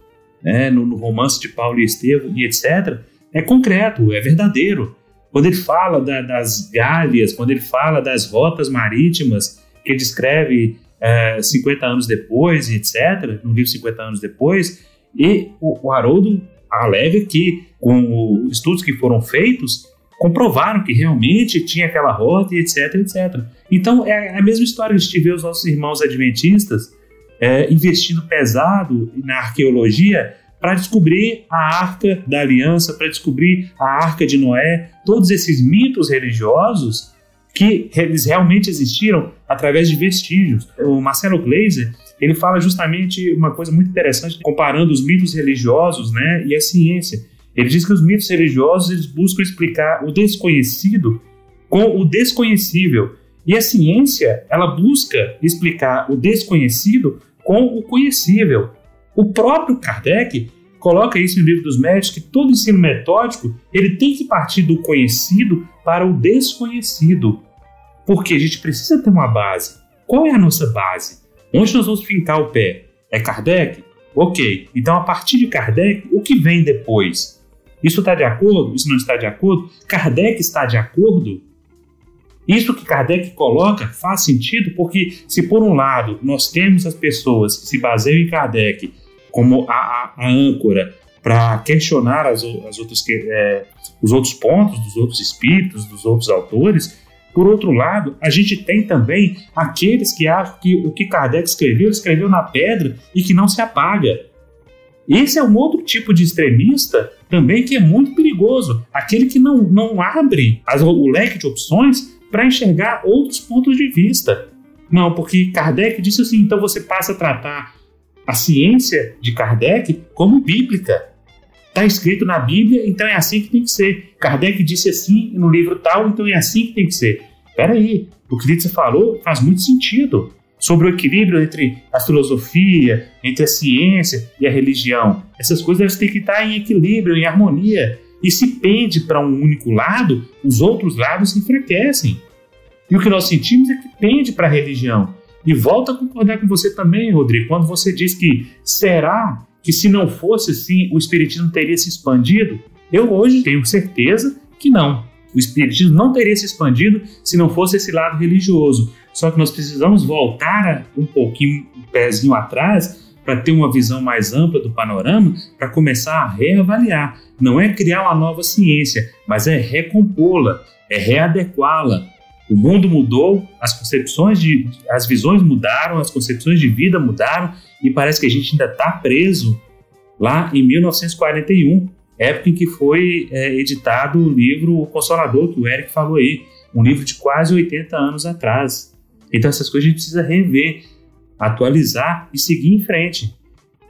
né, no, no romance de Paulo e Estevão e etc., é concreto, é verdadeiro. Quando ele fala da, das galhas, quando ele fala das rotas marítimas, que descreve é, 50 anos depois, etc., no livro 50 anos depois, e o, o Haroldo alega que, com os estudos que foram feitos, comprovaram que realmente tinha aquela rota etc, etc. Então é a mesma história que a gente os nossos irmãos adventistas é, investindo pesado na arqueologia para descobrir a Arca da Aliança, para descobrir a Arca de Noé, todos esses mitos religiosos que eles realmente existiram através de vestígios. O Marcelo Gleiser ele fala justamente uma coisa muito interessante comparando os mitos religiosos, né, e a ciência. Ele diz que os mitos religiosos eles buscam explicar o desconhecido com o desconhecível e a ciência ela busca explicar o desconhecido com o conhecível. O próprio Kardec coloca isso no livro dos médicos que todo ensino metódico ele tem que partir do conhecido para o desconhecido. Porque a gente precisa ter uma base. Qual é a nossa base? Onde nós vamos fincar o pé? É Kardec? Ok. Então, a partir de Kardec, o que vem depois? Isso está de acordo? Isso não está de acordo? Kardec está de acordo? Isso que Kardec coloca faz sentido porque, se por um lado nós temos as pessoas que se baseiam em Kardec como a, a, a âncora para questionar as, as outras, é, os outros pontos dos outros espíritos, dos outros autores, por outro lado, a gente tem também aqueles que acham que o que Kardec escreveu, escreveu na pedra e que não se apaga. Esse é um outro tipo de extremista também que é muito perigoso. Aquele que não, não abre as, o leque de opções para enxergar outros pontos de vista. Não, porque Kardec disse assim: então você passa a tratar a ciência de Kardec como bíblica. Está escrito na Bíblia, então é assim que tem que ser. Kardec disse assim no livro tal, então é assim que tem que ser. Espera aí, o que você falou faz muito sentido sobre o equilíbrio entre a filosofia, entre a ciência e a religião. Essas coisas têm que estar em equilíbrio, em harmonia. E se pende para um único lado, os outros lados se enfraquecem. E o que nós sentimos é que pende para a religião. E volto a concordar com você também, Rodrigo, quando você diz que será que se não fosse assim, o Espiritismo teria se expandido? Eu hoje tenho certeza que não. O Espiritismo não teria se expandido se não fosse esse lado religioso. Só que nós precisamos voltar um pouquinho, um pezinho atrás, para ter uma visão mais ampla do panorama, para começar a reavaliar. Não é criar uma nova ciência, mas é recompô-la, é readequá-la. O mundo mudou, as concepções de, as visões mudaram, as concepções de vida mudaram e parece que a gente ainda está preso lá em 1941, época em que foi é, editado o livro O Consolador, que o Eric falou aí, um livro de quase 80 anos atrás. Então essas coisas a gente precisa rever, atualizar e seguir em frente.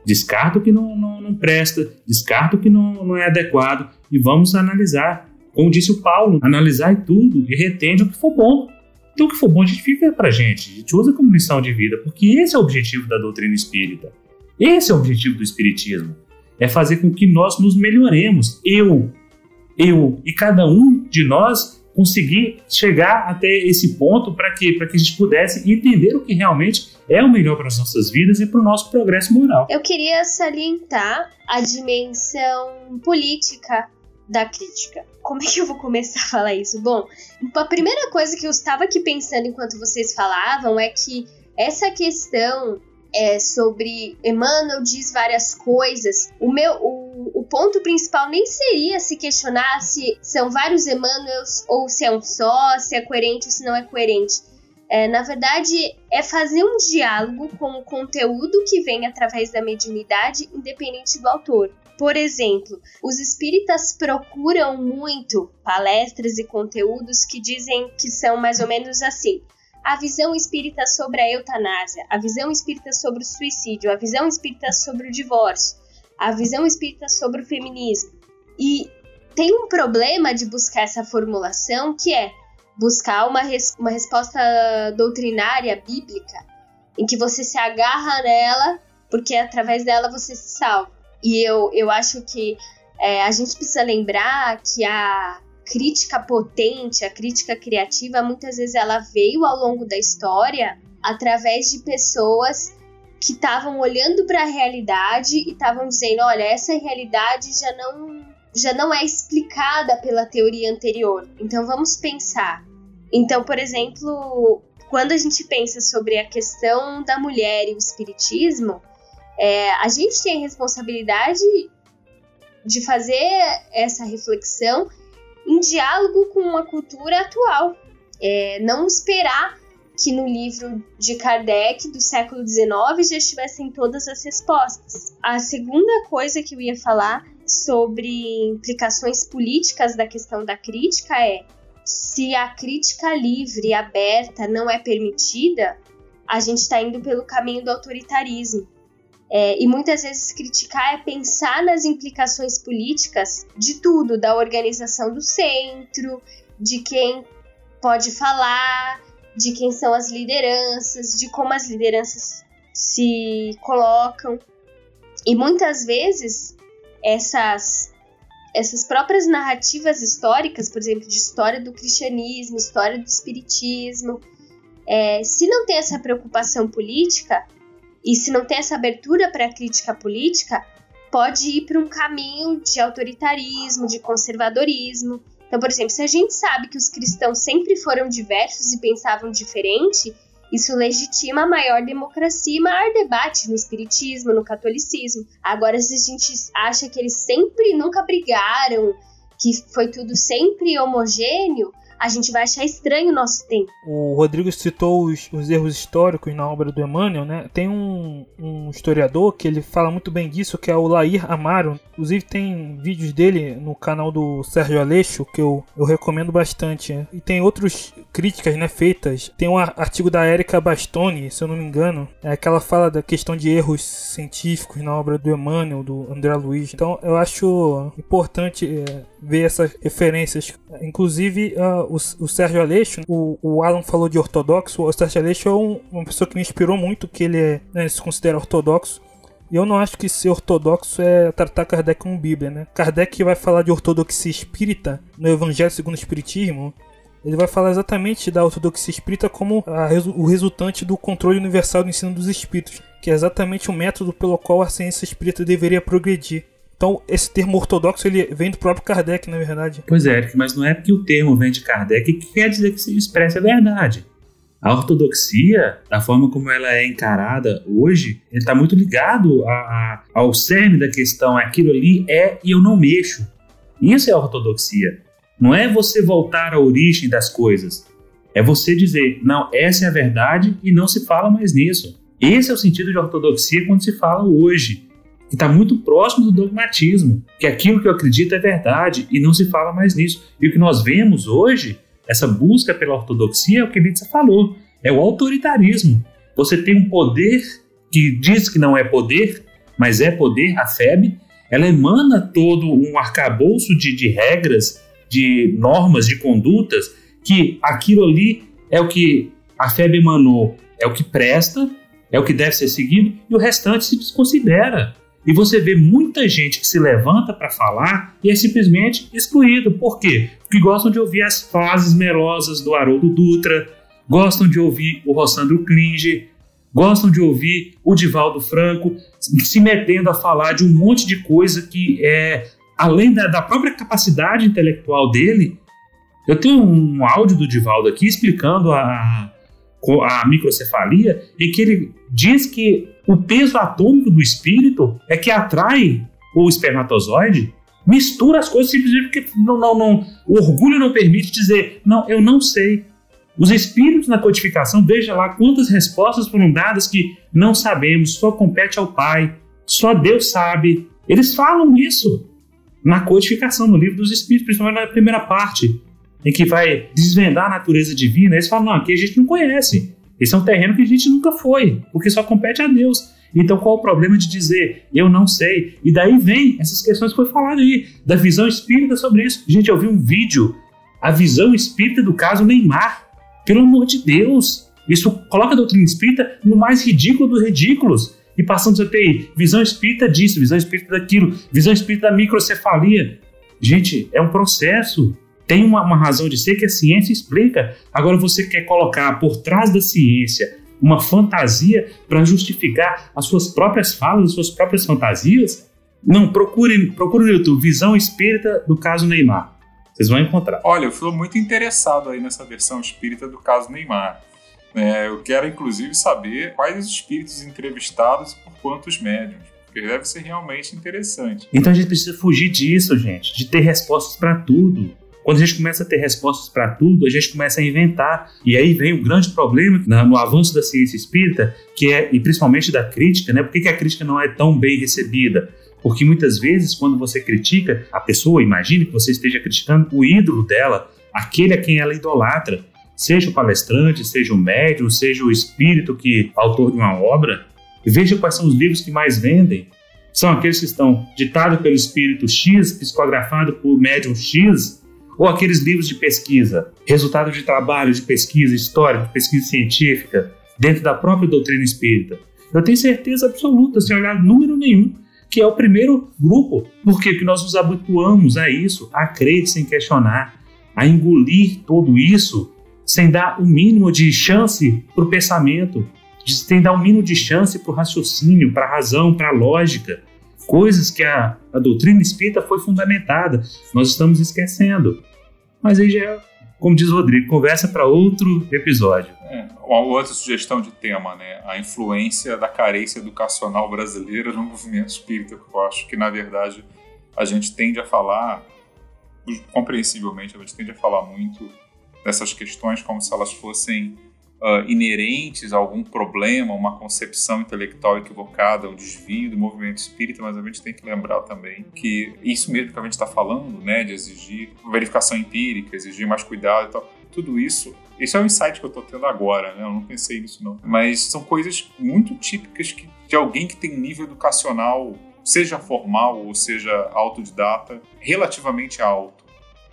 Descarta o que não, não, não presta, descarta o que não, não é adequado e vamos analisar. Como disse o Paulo, analisar tudo e retende o que for bom. Então o que for bom a gente fica pra gente, a gente usa como lição de vida, porque esse é o objetivo da doutrina espírita. Esse é o objetivo do espiritismo. É fazer com que nós nos melhoremos. Eu, eu e cada um de nós conseguir chegar até esse ponto para que, que a gente pudesse entender o que realmente é o melhor para as nossas vidas e para o nosso progresso moral. Eu queria salientar a dimensão política da crítica. Como é que eu vou começar a falar isso? Bom, a primeira coisa que eu estava aqui pensando enquanto vocês falavam é que essa questão é, sobre Emmanuel diz várias coisas. O meu o, o ponto principal nem seria se questionar se são vários Emmanuels ou se é um só, se é coerente ou se não é coerente. É, na verdade, é fazer um diálogo com o conteúdo que vem através da mediunidade, independente do autor. Por exemplo, os espíritas procuram muito palestras e conteúdos que dizem que são mais ou menos assim a visão espírita sobre a eutanásia, a visão espírita sobre o suicídio, a visão espírita sobre o divórcio, a visão espírita sobre o feminismo. E tem um problema de buscar essa formulação que é buscar uma, res uma resposta doutrinária bíblica em que você se agarra nela porque através dela você se salva. E eu, eu acho que é, a gente precisa lembrar que a crítica potente, a crítica criativa, muitas vezes ela veio ao longo da história através de pessoas que estavam olhando para a realidade e estavam dizendo, olha, essa realidade já não já não é explicada pela teoria anterior. Então vamos pensar. Então, por exemplo, quando a gente pensa sobre a questão da mulher e o espiritismo, é, a gente tem a responsabilidade de fazer essa reflexão em diálogo com a cultura atual. É, não esperar que no livro de Kardec do século XIX já estivessem todas as respostas. A segunda coisa que eu ia falar sobre implicações políticas da questão da crítica é se a crítica livre aberta não é permitida, a gente está indo pelo caminho do autoritarismo. É, e muitas vezes criticar é pensar nas implicações políticas de tudo, da organização do centro, de quem pode falar, de quem são as lideranças, de como as lideranças se colocam. E muitas vezes essas essas próprias narrativas históricas, por exemplo, de história do cristianismo, história do espiritismo, é, se não tem essa preocupação política, e se não tem essa abertura para a crítica política, pode ir para um caminho de autoritarismo, de conservadorismo. Então, por exemplo, se a gente sabe que os cristãos sempre foram diversos e pensavam diferente, isso legitima maior democracia e maior debate no espiritismo, no catolicismo. Agora, se a gente acha que eles sempre nunca brigaram, que foi tudo sempre homogêneo, a gente vai achar estranho o nosso tempo. O Rodrigo citou os, os erros históricos na obra do Emmanuel, né? Tem um, um, historiador que ele fala muito bem disso, que é o Lair Amaro. Inclusive tem vídeos dele no canal do Sérgio Aleixo, que eu, eu recomendo bastante. Né? E tem outras críticas né, feitas. Tem um artigo da Erika Bastoni, se eu não me engano, é que ela fala da questão de erros científicos na obra do Emmanuel, do André Luiz. Então eu acho importante é, ver essas referências. Inclusive, uh, o, o Sérgio Aleixo, o, o Alan falou de ortodoxo, o Sérgio Aleixo é um, uma pessoa que me inspirou muito, que ele, é, né, ele se considera ortodoxo. E eu não acho que ser ortodoxo é tratar Kardec como Bíblia, né? Kardec vai falar de ortodoxia espírita no Evangelho segundo o Espiritismo. Ele vai falar exatamente da ortodoxia espírita como a, o resultante do controle universal do ensino dos espíritos, que é exatamente o método pelo qual a ciência espírita deveria progredir. Então, esse termo ortodoxo ele vem do próprio Kardec, na verdade. Pois é, Eric, mas não é porque o termo vem de Kardec que quer dizer que se expressa a verdade. A ortodoxia, da forma como ela é encarada hoje, ele está muito ligado a, a, ao cerne da questão. Aquilo ali é e eu não mexo. Isso é ortodoxia. Não é você voltar à origem das coisas. É você dizer, não, essa é a verdade e não se fala mais nisso. Esse é o sentido de ortodoxia quando se fala hoje que está muito próximo do dogmatismo, que aquilo que eu acredito é verdade e não se fala mais nisso. E o que nós vemos hoje, essa busca pela ortodoxia, é o que Nietzsche falou, é o autoritarismo. Você tem um poder que diz que não é poder, mas é poder, a FEB, ela emana todo um arcabouço de, de regras, de normas, de condutas, que aquilo ali é o que a FEB emanou, é o que presta, é o que deve ser seguido, e o restante se desconsidera. E você vê muita gente que se levanta para falar e é simplesmente excluído. Por quê? Porque gostam de ouvir as frases melosas do Haroldo Dutra, gostam de ouvir o Rossandro Klinge, gostam de ouvir o Divaldo Franco se metendo a falar de um monte de coisa que é além da, da própria capacidade intelectual dele. Eu tenho um áudio do Divaldo aqui explicando a, a microcefalia, em que ele diz que o peso atômico do espírito é que atrai o espermatozoide, mistura as coisas simplesmente porque não, não, não, o orgulho não permite dizer, não, eu não sei. Os espíritos na codificação, veja lá quantas respostas foram dadas que não sabemos, só compete ao Pai, só Deus sabe. Eles falam isso na codificação, no livro dos espíritos, principalmente na primeira parte, em que vai desvendar a natureza divina. Eles falam, não, aqui a gente não conhece. Esse é um terreno que a gente nunca foi, porque só compete a Deus. Então qual o problema de dizer eu não sei? E daí vem essas questões que foi falado aí, da visão espírita sobre isso. Gente, eu vi um vídeo, a visão espírita do caso Neymar. Pelo amor de Deus, isso coloca a doutrina espírita no mais ridículo dos ridículos. E passamos a ter visão espírita disso, visão espírita daquilo, visão espírita da microcefalia. Gente, é um processo tem uma, uma razão de ser que a ciência explica. Agora você quer colocar por trás da ciência uma fantasia para justificar as suas próprias falas, as suas próprias fantasias? Não, procure, procure no YouTube Visão Espírita do caso Neymar. Vocês vão encontrar. Olha, eu estou muito interessado aí nessa versão espírita do caso Neymar. É, eu quero, inclusive, saber quais os espíritos entrevistados e por quantos médiums. Porque deve ser realmente interessante. Então a gente precisa fugir disso, gente, de ter respostas para tudo. Quando a gente começa a ter respostas para tudo, a gente começa a inventar. E aí vem o grande problema no avanço da ciência espírita, que é, e principalmente da crítica, né? Por que a crítica não é tão bem recebida? Porque muitas vezes, quando você critica a pessoa, imagine que você esteja criticando o ídolo dela, aquele a quem ela idolatra, seja o palestrante, seja o médium, seja o espírito que autor de uma obra, veja quais são os livros que mais vendem. São aqueles que estão ditados pelo espírito X, psicografado por médium X, ou aqueles livros de pesquisa, resultado de trabalho de pesquisa histórica, de pesquisa científica, dentro da própria doutrina espírita. Eu tenho certeza absoluta, sem olhar número nenhum, que é o primeiro grupo, porque que nós nos habituamos a isso, a crer sem questionar, a engolir tudo isso sem dar o mínimo de chance para o pensamento, sem dar o mínimo de chance para o raciocínio, para a razão, para a lógica. Coisas que a, a doutrina espírita foi fundamentada, nós estamos esquecendo. Mas aí já é, como diz o Rodrigo, conversa para outro episódio. É, uma outra sugestão de tema, né? A influência da carência educacional brasileira no movimento espírita, que eu acho que, na verdade, a gente tende a falar compreensivelmente, a gente tende a falar muito dessas questões como se elas fossem uh, inerentes a algum problema, uma concepção intelectual equivocada, um desvio do movimento espírita, mas a gente tem que lembrar também que isso mesmo que a gente está falando, né, de exigir verificação empírica, exigir mais cuidado e tal, tudo isso, isso é um insight que eu estou tendo agora, né? Eu não pensei nisso não. Mas são coisas muito típicas que, de alguém que tem nível educacional, seja formal ou seja autodidata, relativamente alto.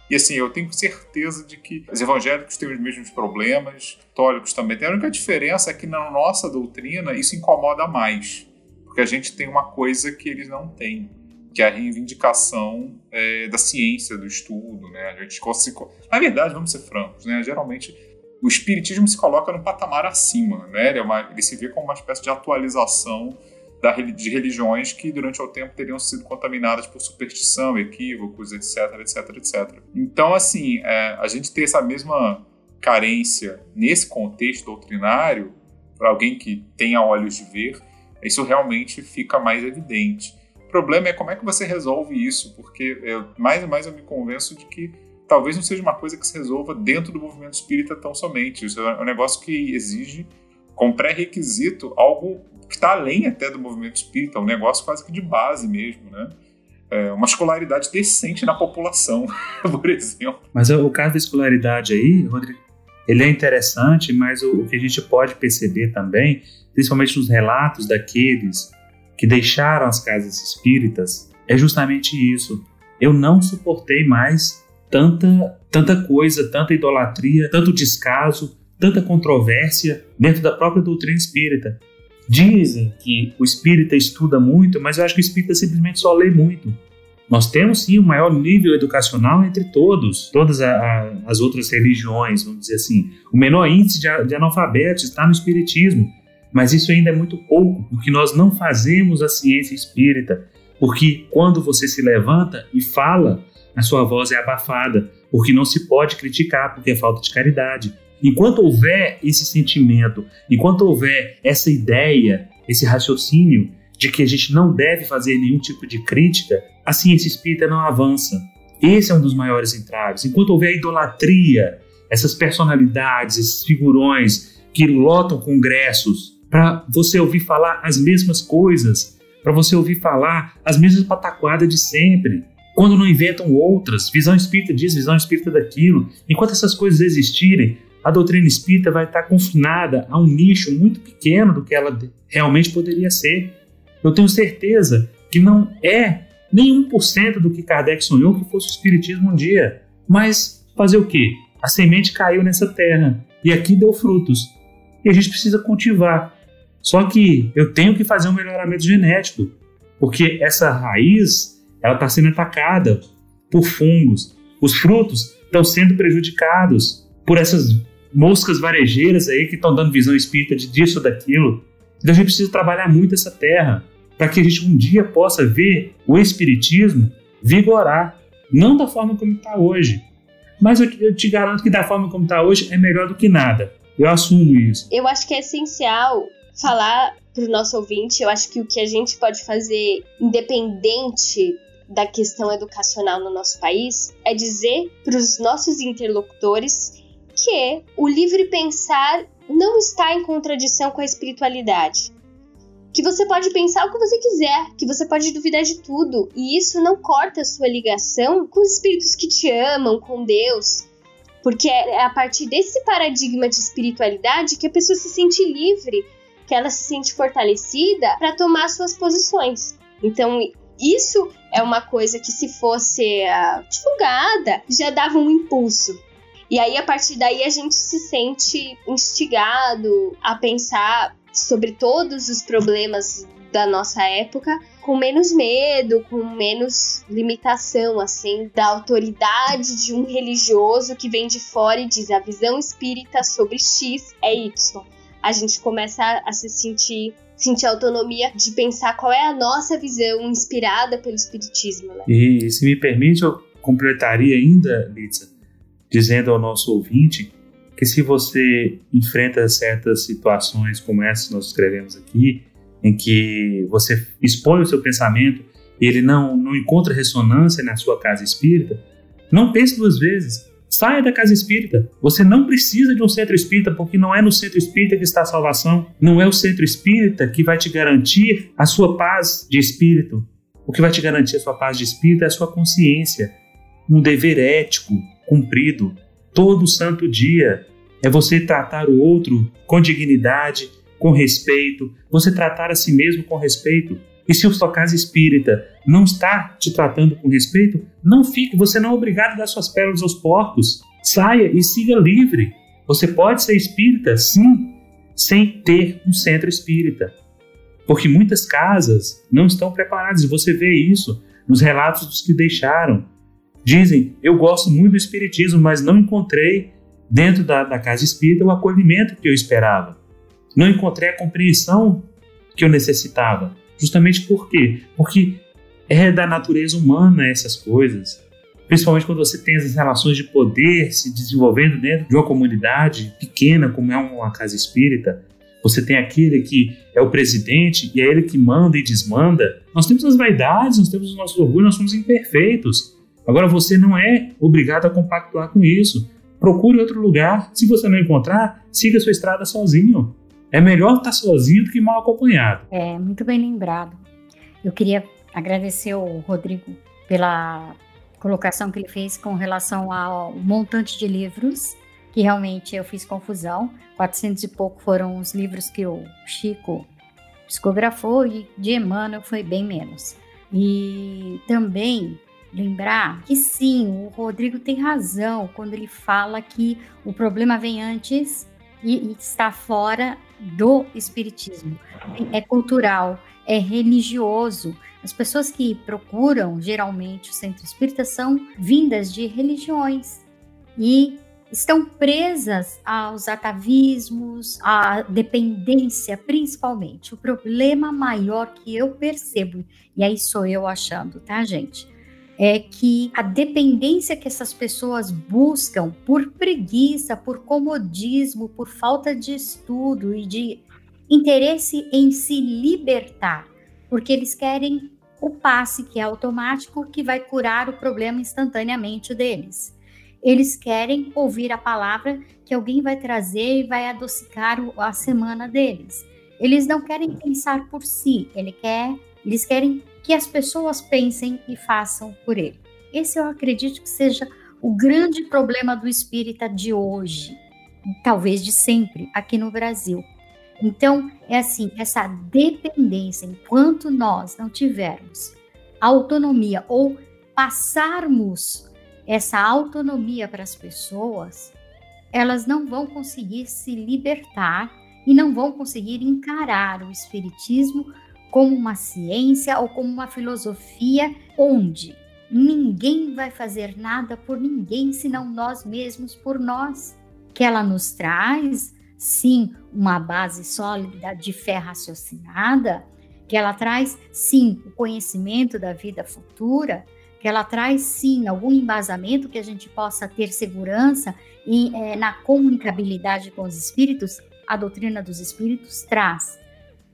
E assim, eu tenho certeza de que os evangélicos têm os mesmos problemas, católicos também têm. A única diferença é que na nossa doutrina isso incomoda mais, porque a gente tem uma coisa que eles não têm, que é a reivindicação é, da ciência, do estudo. Né? A gente consegue... Na verdade, vamos ser francos, né? geralmente o espiritismo se coloca no patamar acima, né? ele, é uma, ele se vê como uma espécie de atualização de religiões que durante o tempo teriam sido contaminadas por superstição, equívocos, etc, etc, etc. Então, assim, é, a gente ter essa mesma carência nesse contexto doutrinário, para alguém que tenha olhos de ver, isso realmente fica mais evidente. O problema é como é que você resolve isso, porque eu, mais e mais eu me convenço de que talvez não seja uma coisa que se resolva dentro do movimento espírita tão somente. Isso é um negócio que exige, como pré-requisito, algo que está além até do movimento espírita, é um negócio quase que de base mesmo, né? É uma escolaridade decente na população, por exemplo. Mas o caso da escolaridade aí, Rodrigo, ele é interessante, mas o, que a gente pode perceber também, principalmente nos relatos daqueles que deixaram as casas espíritas, é justamente isso. Eu não suportei mais tanta, tanta coisa, tanta idolatria, tanto descaso, tanta controvérsia dentro da própria doutrina espírita. Dizem que o espírita estuda muito, mas eu acho que o espírita simplesmente só lê muito. Nós temos sim o maior nível educacional entre todos, todas a, a, as outras religiões, vamos dizer assim. O menor índice de, de analfabetos está no espiritismo, mas isso ainda é muito pouco, porque nós não fazemos a ciência espírita. Porque quando você se levanta e fala, a sua voz é abafada, porque não se pode criticar, porque é falta de caridade. Enquanto houver esse sentimento, enquanto houver essa ideia, esse raciocínio de que a gente não deve fazer nenhum tipo de crítica, a ciência espírita não avança. Esse é um dos maiores entraves. Enquanto houver a idolatria, essas personalidades, esses figurões que lotam congressos para você ouvir falar as mesmas coisas, para você ouvir falar as mesmas pataquadas de sempre, quando não inventam outras, visão espírita disso, visão espírita daquilo, enquanto essas coisas existirem, a doutrina espírita vai estar confinada a um nicho muito pequeno do que ela realmente poderia ser. Eu tenho certeza que não é nem 1% do que Kardec sonhou que fosse o espiritismo um dia. Mas fazer o quê? A semente caiu nessa terra e aqui deu frutos. E a gente precisa cultivar. Só que eu tenho que fazer um melhoramento genético, porque essa raiz ela está sendo atacada por fungos. Os frutos estão sendo prejudicados por essas moscas varejeiras aí que estão dando visão espírita de disso ou daquilo. Então a gente precisa trabalhar muito essa terra para que a gente um dia possa ver o espiritismo vigorar, não da forma como está hoje, mas eu, eu te garanto que da forma como está hoje é melhor do que nada. Eu assumo isso. Eu acho que é essencial falar para o nosso ouvinte. Eu acho que o que a gente pode fazer, independente da questão educacional no nosso país, é dizer para os nossos interlocutores que o livre pensar não está em contradição com a espiritualidade. Que você pode pensar o que você quiser, que você pode duvidar de tudo, e isso não corta a sua ligação com os espíritos que te amam, com Deus. Porque é a partir desse paradigma de espiritualidade que a pessoa se sente livre, que ela se sente fortalecida para tomar suas posições. Então, isso é uma coisa que, se fosse uh, divulgada, já dava um impulso. E aí, a partir daí, a gente se sente instigado a pensar sobre todos os problemas da nossa época com menos medo, com menos limitação, assim, da autoridade de um religioso que vem de fora e diz a visão espírita sobre X é Y. A gente começa a se sentir sentir autonomia de pensar qual é a nossa visão inspirada pelo espiritismo. Né? E se me permite, eu completaria ainda, Litsa, dizendo ao nosso ouvinte que se você enfrenta certas situações como essa que nós escrevemos aqui, em que você expõe o seu pensamento e ele não, não encontra ressonância na sua casa espírita, Não pense duas vezes. Saia da casa espírita. Você não precisa de um centro espírita, porque não é no centro espírita que está a salvação. Não é o centro espírita que vai te garantir a sua paz de espírito. O que vai te garantir a sua paz de espírito é a sua consciência. Um dever ético cumprido todo santo dia. É você tratar o outro com dignidade, com respeito, você tratar a si mesmo com respeito. E se a sua casa espírita não está te tratando com respeito, não fique, você não é obrigado a dar suas pérolas aos porcos. Saia e siga livre. Você pode ser espírita, sim, sem ter um centro espírita. Porque muitas casas não estão preparadas, e você vê isso nos relatos dos que deixaram. Dizem, eu gosto muito do espiritismo, mas não encontrei dentro da, da casa espírita o acolhimento que eu esperava. Não encontrei a compreensão que eu necessitava. Justamente por quê? Porque é da natureza humana essas coisas. Principalmente quando você tem as relações de poder se desenvolvendo dentro de uma comunidade pequena, como é uma casa espírita. Você tem aquele que é o presidente e é ele que manda e desmanda. Nós temos as vaidades, nós temos os nossos orgulhos, nós somos imperfeitos. Agora você não é obrigado a compactuar com isso. Procure outro lugar. Se você não encontrar, siga sua estrada sozinho. É melhor estar sozinho do que mal acompanhado. É, muito bem lembrado. Eu queria agradecer ao Rodrigo pela colocação que ele fez com relação ao montante de livros, que realmente eu fiz confusão. 400 e pouco foram os livros que o Chico psicografou e de Emmanuel foi bem menos. E também lembrar que sim, o Rodrigo tem razão quando ele fala que o problema vem antes e, e está fora do espiritismo. É cultural, é religioso. As pessoas que procuram geralmente o centro espírita são vindas de religiões e estão presas aos atavismos, à dependência, principalmente. O problema maior que eu percebo, e aí sou eu achando, tá, gente? É que a dependência que essas pessoas buscam por preguiça, por comodismo, por falta de estudo e de interesse em se libertar, porque eles querem o passe que é automático que vai curar o problema instantaneamente deles. Eles querem ouvir a palavra que alguém vai trazer e vai adocicar a semana deles. Eles não querem pensar por si, ele quer, eles querem que as pessoas pensem e façam por ele. Esse eu acredito que seja o grande problema do espírita de hoje, talvez de sempre, aqui no Brasil. Então, é assim, essa dependência, enquanto nós não tivermos autonomia ou passarmos essa autonomia para as pessoas, elas não vão conseguir se libertar e não vão conseguir encarar o espiritismo como uma ciência ou como uma filosofia onde ninguém vai fazer nada por ninguém senão nós mesmos por nós. Que ela nos traz, sim, uma base sólida de fé raciocinada, que ela traz, sim, o conhecimento da vida futura, que ela traz, sim, algum embasamento que a gente possa ter segurança em, é, na comunicabilidade com os espíritos, a doutrina dos espíritos traz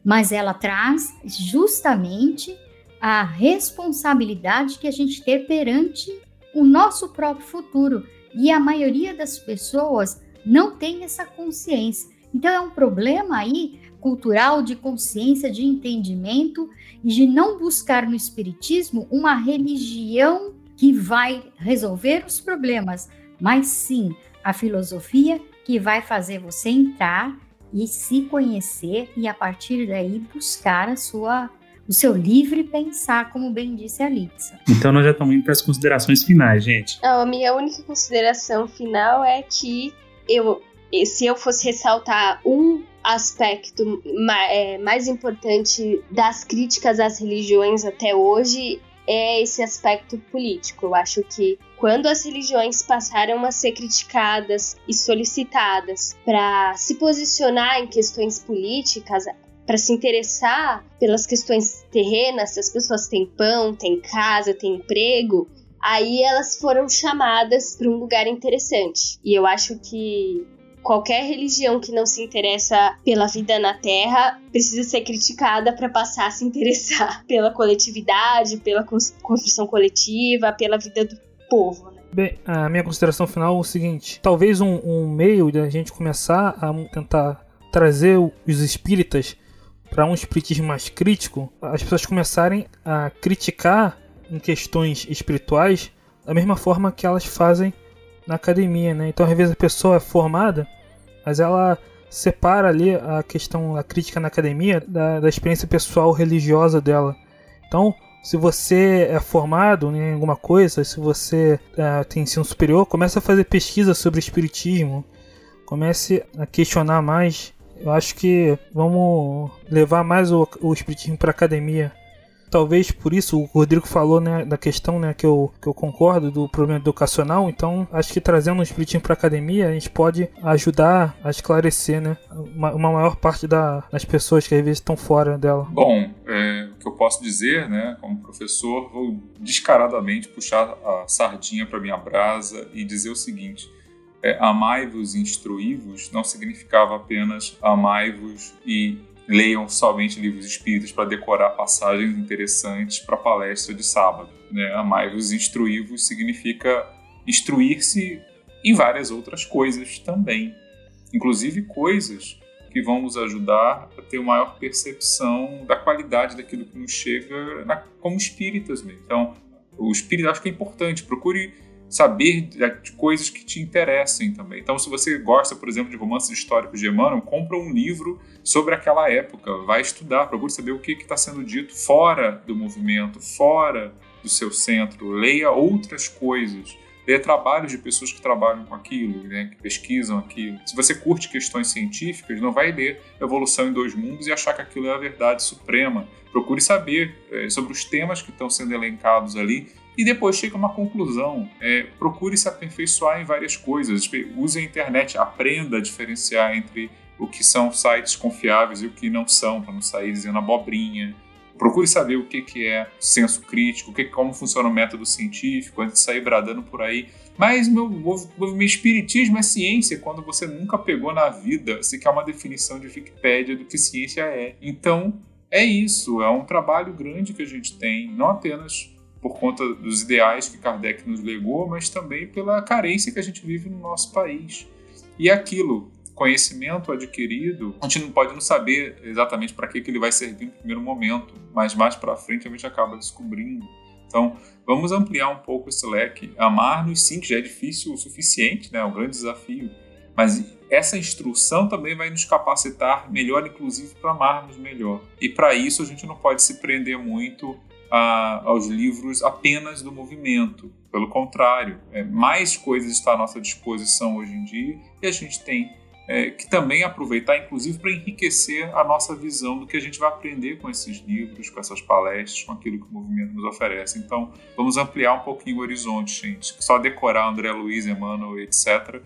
mas ela traz justamente a responsabilidade que a gente tem perante o nosso próprio futuro. E a maioria das pessoas não tem essa consciência. Então é um problema aí cultural de consciência, de entendimento e de não buscar no espiritismo uma religião que vai resolver os problemas, mas sim a filosofia que vai fazer você entrar e se conhecer e a partir daí buscar a sua o seu livre pensar, como bem disse a Litsa. Então nós já estamos indo para as considerações finais, gente. Não, a minha única consideração final é que eu, se eu fosse ressaltar um aspecto é, mais importante das críticas às religiões até hoje, é esse aspecto político. Eu acho que quando as religiões passaram a ser criticadas e solicitadas para se posicionar em questões políticas, para se interessar pelas questões terrenas, se as pessoas têm pão, têm casa, têm emprego, aí elas foram chamadas para um lugar interessante. E eu acho que qualquer religião que não se interessa pela vida na Terra precisa ser criticada para passar a se interessar pela coletividade, pela construção coletiva, pela vida do povo. Né? Bem, a minha consideração final é o seguinte: talvez um, um meio de a gente começar a tentar trazer os espíritas para um espiritismo mais crítico, as pessoas começarem a criticar em questões espirituais da mesma forma que elas fazem na academia, né? Então, às vezes a pessoa é formada, mas ela separa ali a questão, a crítica na academia da, da experiência pessoal religiosa dela. Então, se você é formado em alguma coisa, se você é, tem ensino superior, comece a fazer pesquisa sobre espiritismo, comece a questionar mais. Eu acho que vamos levar mais o, o espiritismo para academia talvez por isso o Rodrigo falou né, da questão né, que, eu, que eu concordo do problema educacional, então acho que trazendo um espiritismo para a academia a gente pode ajudar a esclarecer né, uma, uma maior parte da, das pessoas que às vezes estão fora dela. Bom, é, o que eu posso dizer, né, como professor, vou descaradamente puxar a sardinha para minha brasa e dizer o seguinte. É, amai-vos e instruí-vos não significava apenas amai-vos e leiam somente livros espíritas para decorar passagens interessantes para palestra de sábado. Né? Amai-vos instruí-vos significa instruir-se em várias outras coisas também, inclusive coisas que vão nos ajudar a ter uma maior percepção da qualidade daquilo que nos chega na, como espíritas mesmo. Então, o espírito acho que é importante. Procure saber de coisas que te interessem também. Então, se você gosta, por exemplo, de romances históricos de Emmanuel, compra um livro sobre aquela época, vai estudar, procure saber o que está sendo dito fora do movimento, fora do seu centro, leia outras coisas. Leia trabalhos de pessoas que trabalham com aquilo, né, que pesquisam aquilo. Se você curte questões científicas, não vai ler Evolução em Dois Mundos e achar que aquilo é a verdade suprema. Procure saber é, sobre os temas que estão sendo elencados ali e depois chega a uma conclusão. É, procure se aperfeiçoar em várias coisas. Use a internet, aprenda a diferenciar entre o que são sites confiáveis e o que não são, para não sair dizendo abobrinha. Procure saber o que, que é senso crítico, o que, como funciona o método científico, antes de sair bradando por aí. Mas meu, meu espiritismo é ciência quando você nunca pegou na vida se quer uma definição de Wikipédia do que ciência é. Então, é isso. É um trabalho grande que a gente tem, não apenas por conta dos ideais que Kardec nos legou, mas também pela carência que a gente vive no nosso país. E aquilo, conhecimento adquirido, a gente não pode não saber exatamente para que, que ele vai servir no primeiro momento, mas mais para frente a gente acaba descobrindo. Então, vamos ampliar um pouco esse leque. Amar-nos, sim, que já é difícil o suficiente, né? é um grande desafio, mas essa instrução também vai nos capacitar melhor, inclusive, para amarmos melhor. E para isso a gente não pode se prender muito a, aos livros apenas do movimento. Pelo contrário, é, mais coisas estão à nossa disposição hoje em dia e a gente tem é, que também aproveitar, inclusive, para enriquecer a nossa visão do que a gente vai aprender com esses livros, com essas palestras, com aquilo que o movimento nos oferece. Então, vamos ampliar um pouquinho o horizonte, gente. Só decorar André Luiz, Emmanuel, etc.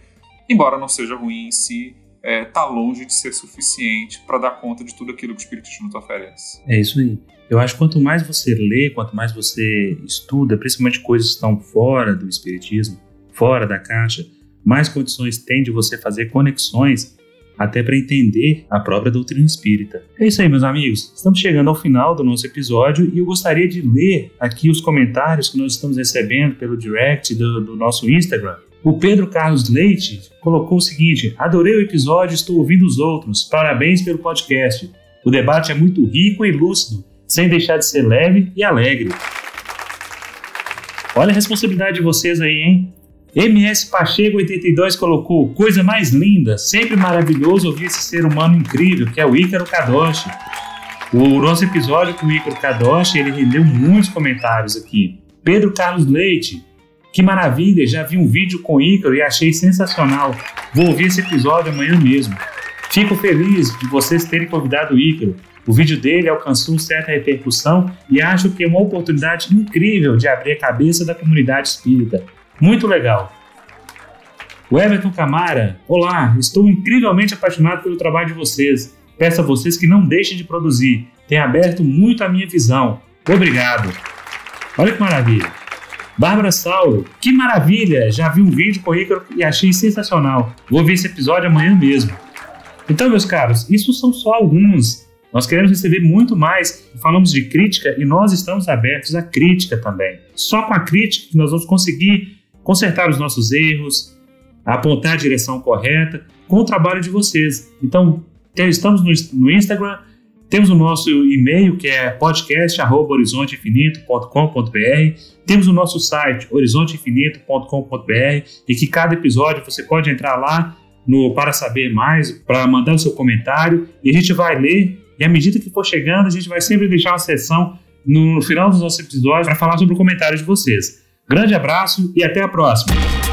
Embora não seja ruim em si, está é, tá longe de ser suficiente para dar conta de tudo aquilo que o Espiritismo nos oferece. É isso aí. Eu acho que quanto mais você lê, quanto mais você estuda, principalmente coisas que estão fora do Espiritismo, fora da caixa, mais condições tem de você fazer conexões até para entender a própria doutrina espírita. É isso aí, meus amigos. Estamos chegando ao final do nosso episódio e eu gostaria de ler aqui os comentários que nós estamos recebendo pelo direct do, do nosso Instagram. O Pedro Carlos Leite colocou o seguinte: Adorei o episódio, estou ouvindo os outros. Parabéns pelo podcast. O debate é muito rico e lúcido sem deixar de ser leve e alegre. Olha a responsabilidade de vocês aí, hein? MS Pacheco 82 colocou coisa mais linda, sempre maravilhoso ouvir esse ser humano incrível que é o Ícaro Kadoshi. O nosso episódio com o Ícaro Kadoshi, ele rendeu muitos comentários aqui. Pedro Carlos Leite, que maravilha, já vi um vídeo com o Ícaro e achei sensacional. Vou ouvir esse episódio amanhã mesmo. Fico feliz de vocês terem convidado o Ícaro. O vídeo dele alcançou certa repercussão e acho que é uma oportunidade incrível de abrir a cabeça da comunidade espírita. Muito legal. O Everton Camara, olá, estou incrivelmente apaixonado pelo trabalho de vocês. Peço a vocês que não deixem de produzir. Tem aberto muito a minha visão. Obrigado. Olha que maravilha. Bárbara Saulo, que maravilha! Já vi um vídeo com o Ícaro e achei sensacional. Vou ver esse episódio amanhã mesmo. Então, meus caros, isso são só alguns nós queremos receber muito mais. Falamos de crítica e nós estamos abertos à crítica também. Só com a crítica que nós vamos conseguir consertar os nossos erros, apontar a direção correta com o trabalho de vocês. Então, estamos no Instagram, temos o nosso e-mail que é podcast@horizonteinfinito.com.br. Temos o nosso site horizonteinfinito.com.br e que cada episódio você pode entrar lá no para saber mais, para mandar o seu comentário e a gente vai ler e à medida que for chegando, a gente vai sempre deixar uma sessão no final dos nossos episódios para falar sobre o comentário de vocês. Grande abraço e até a próxima.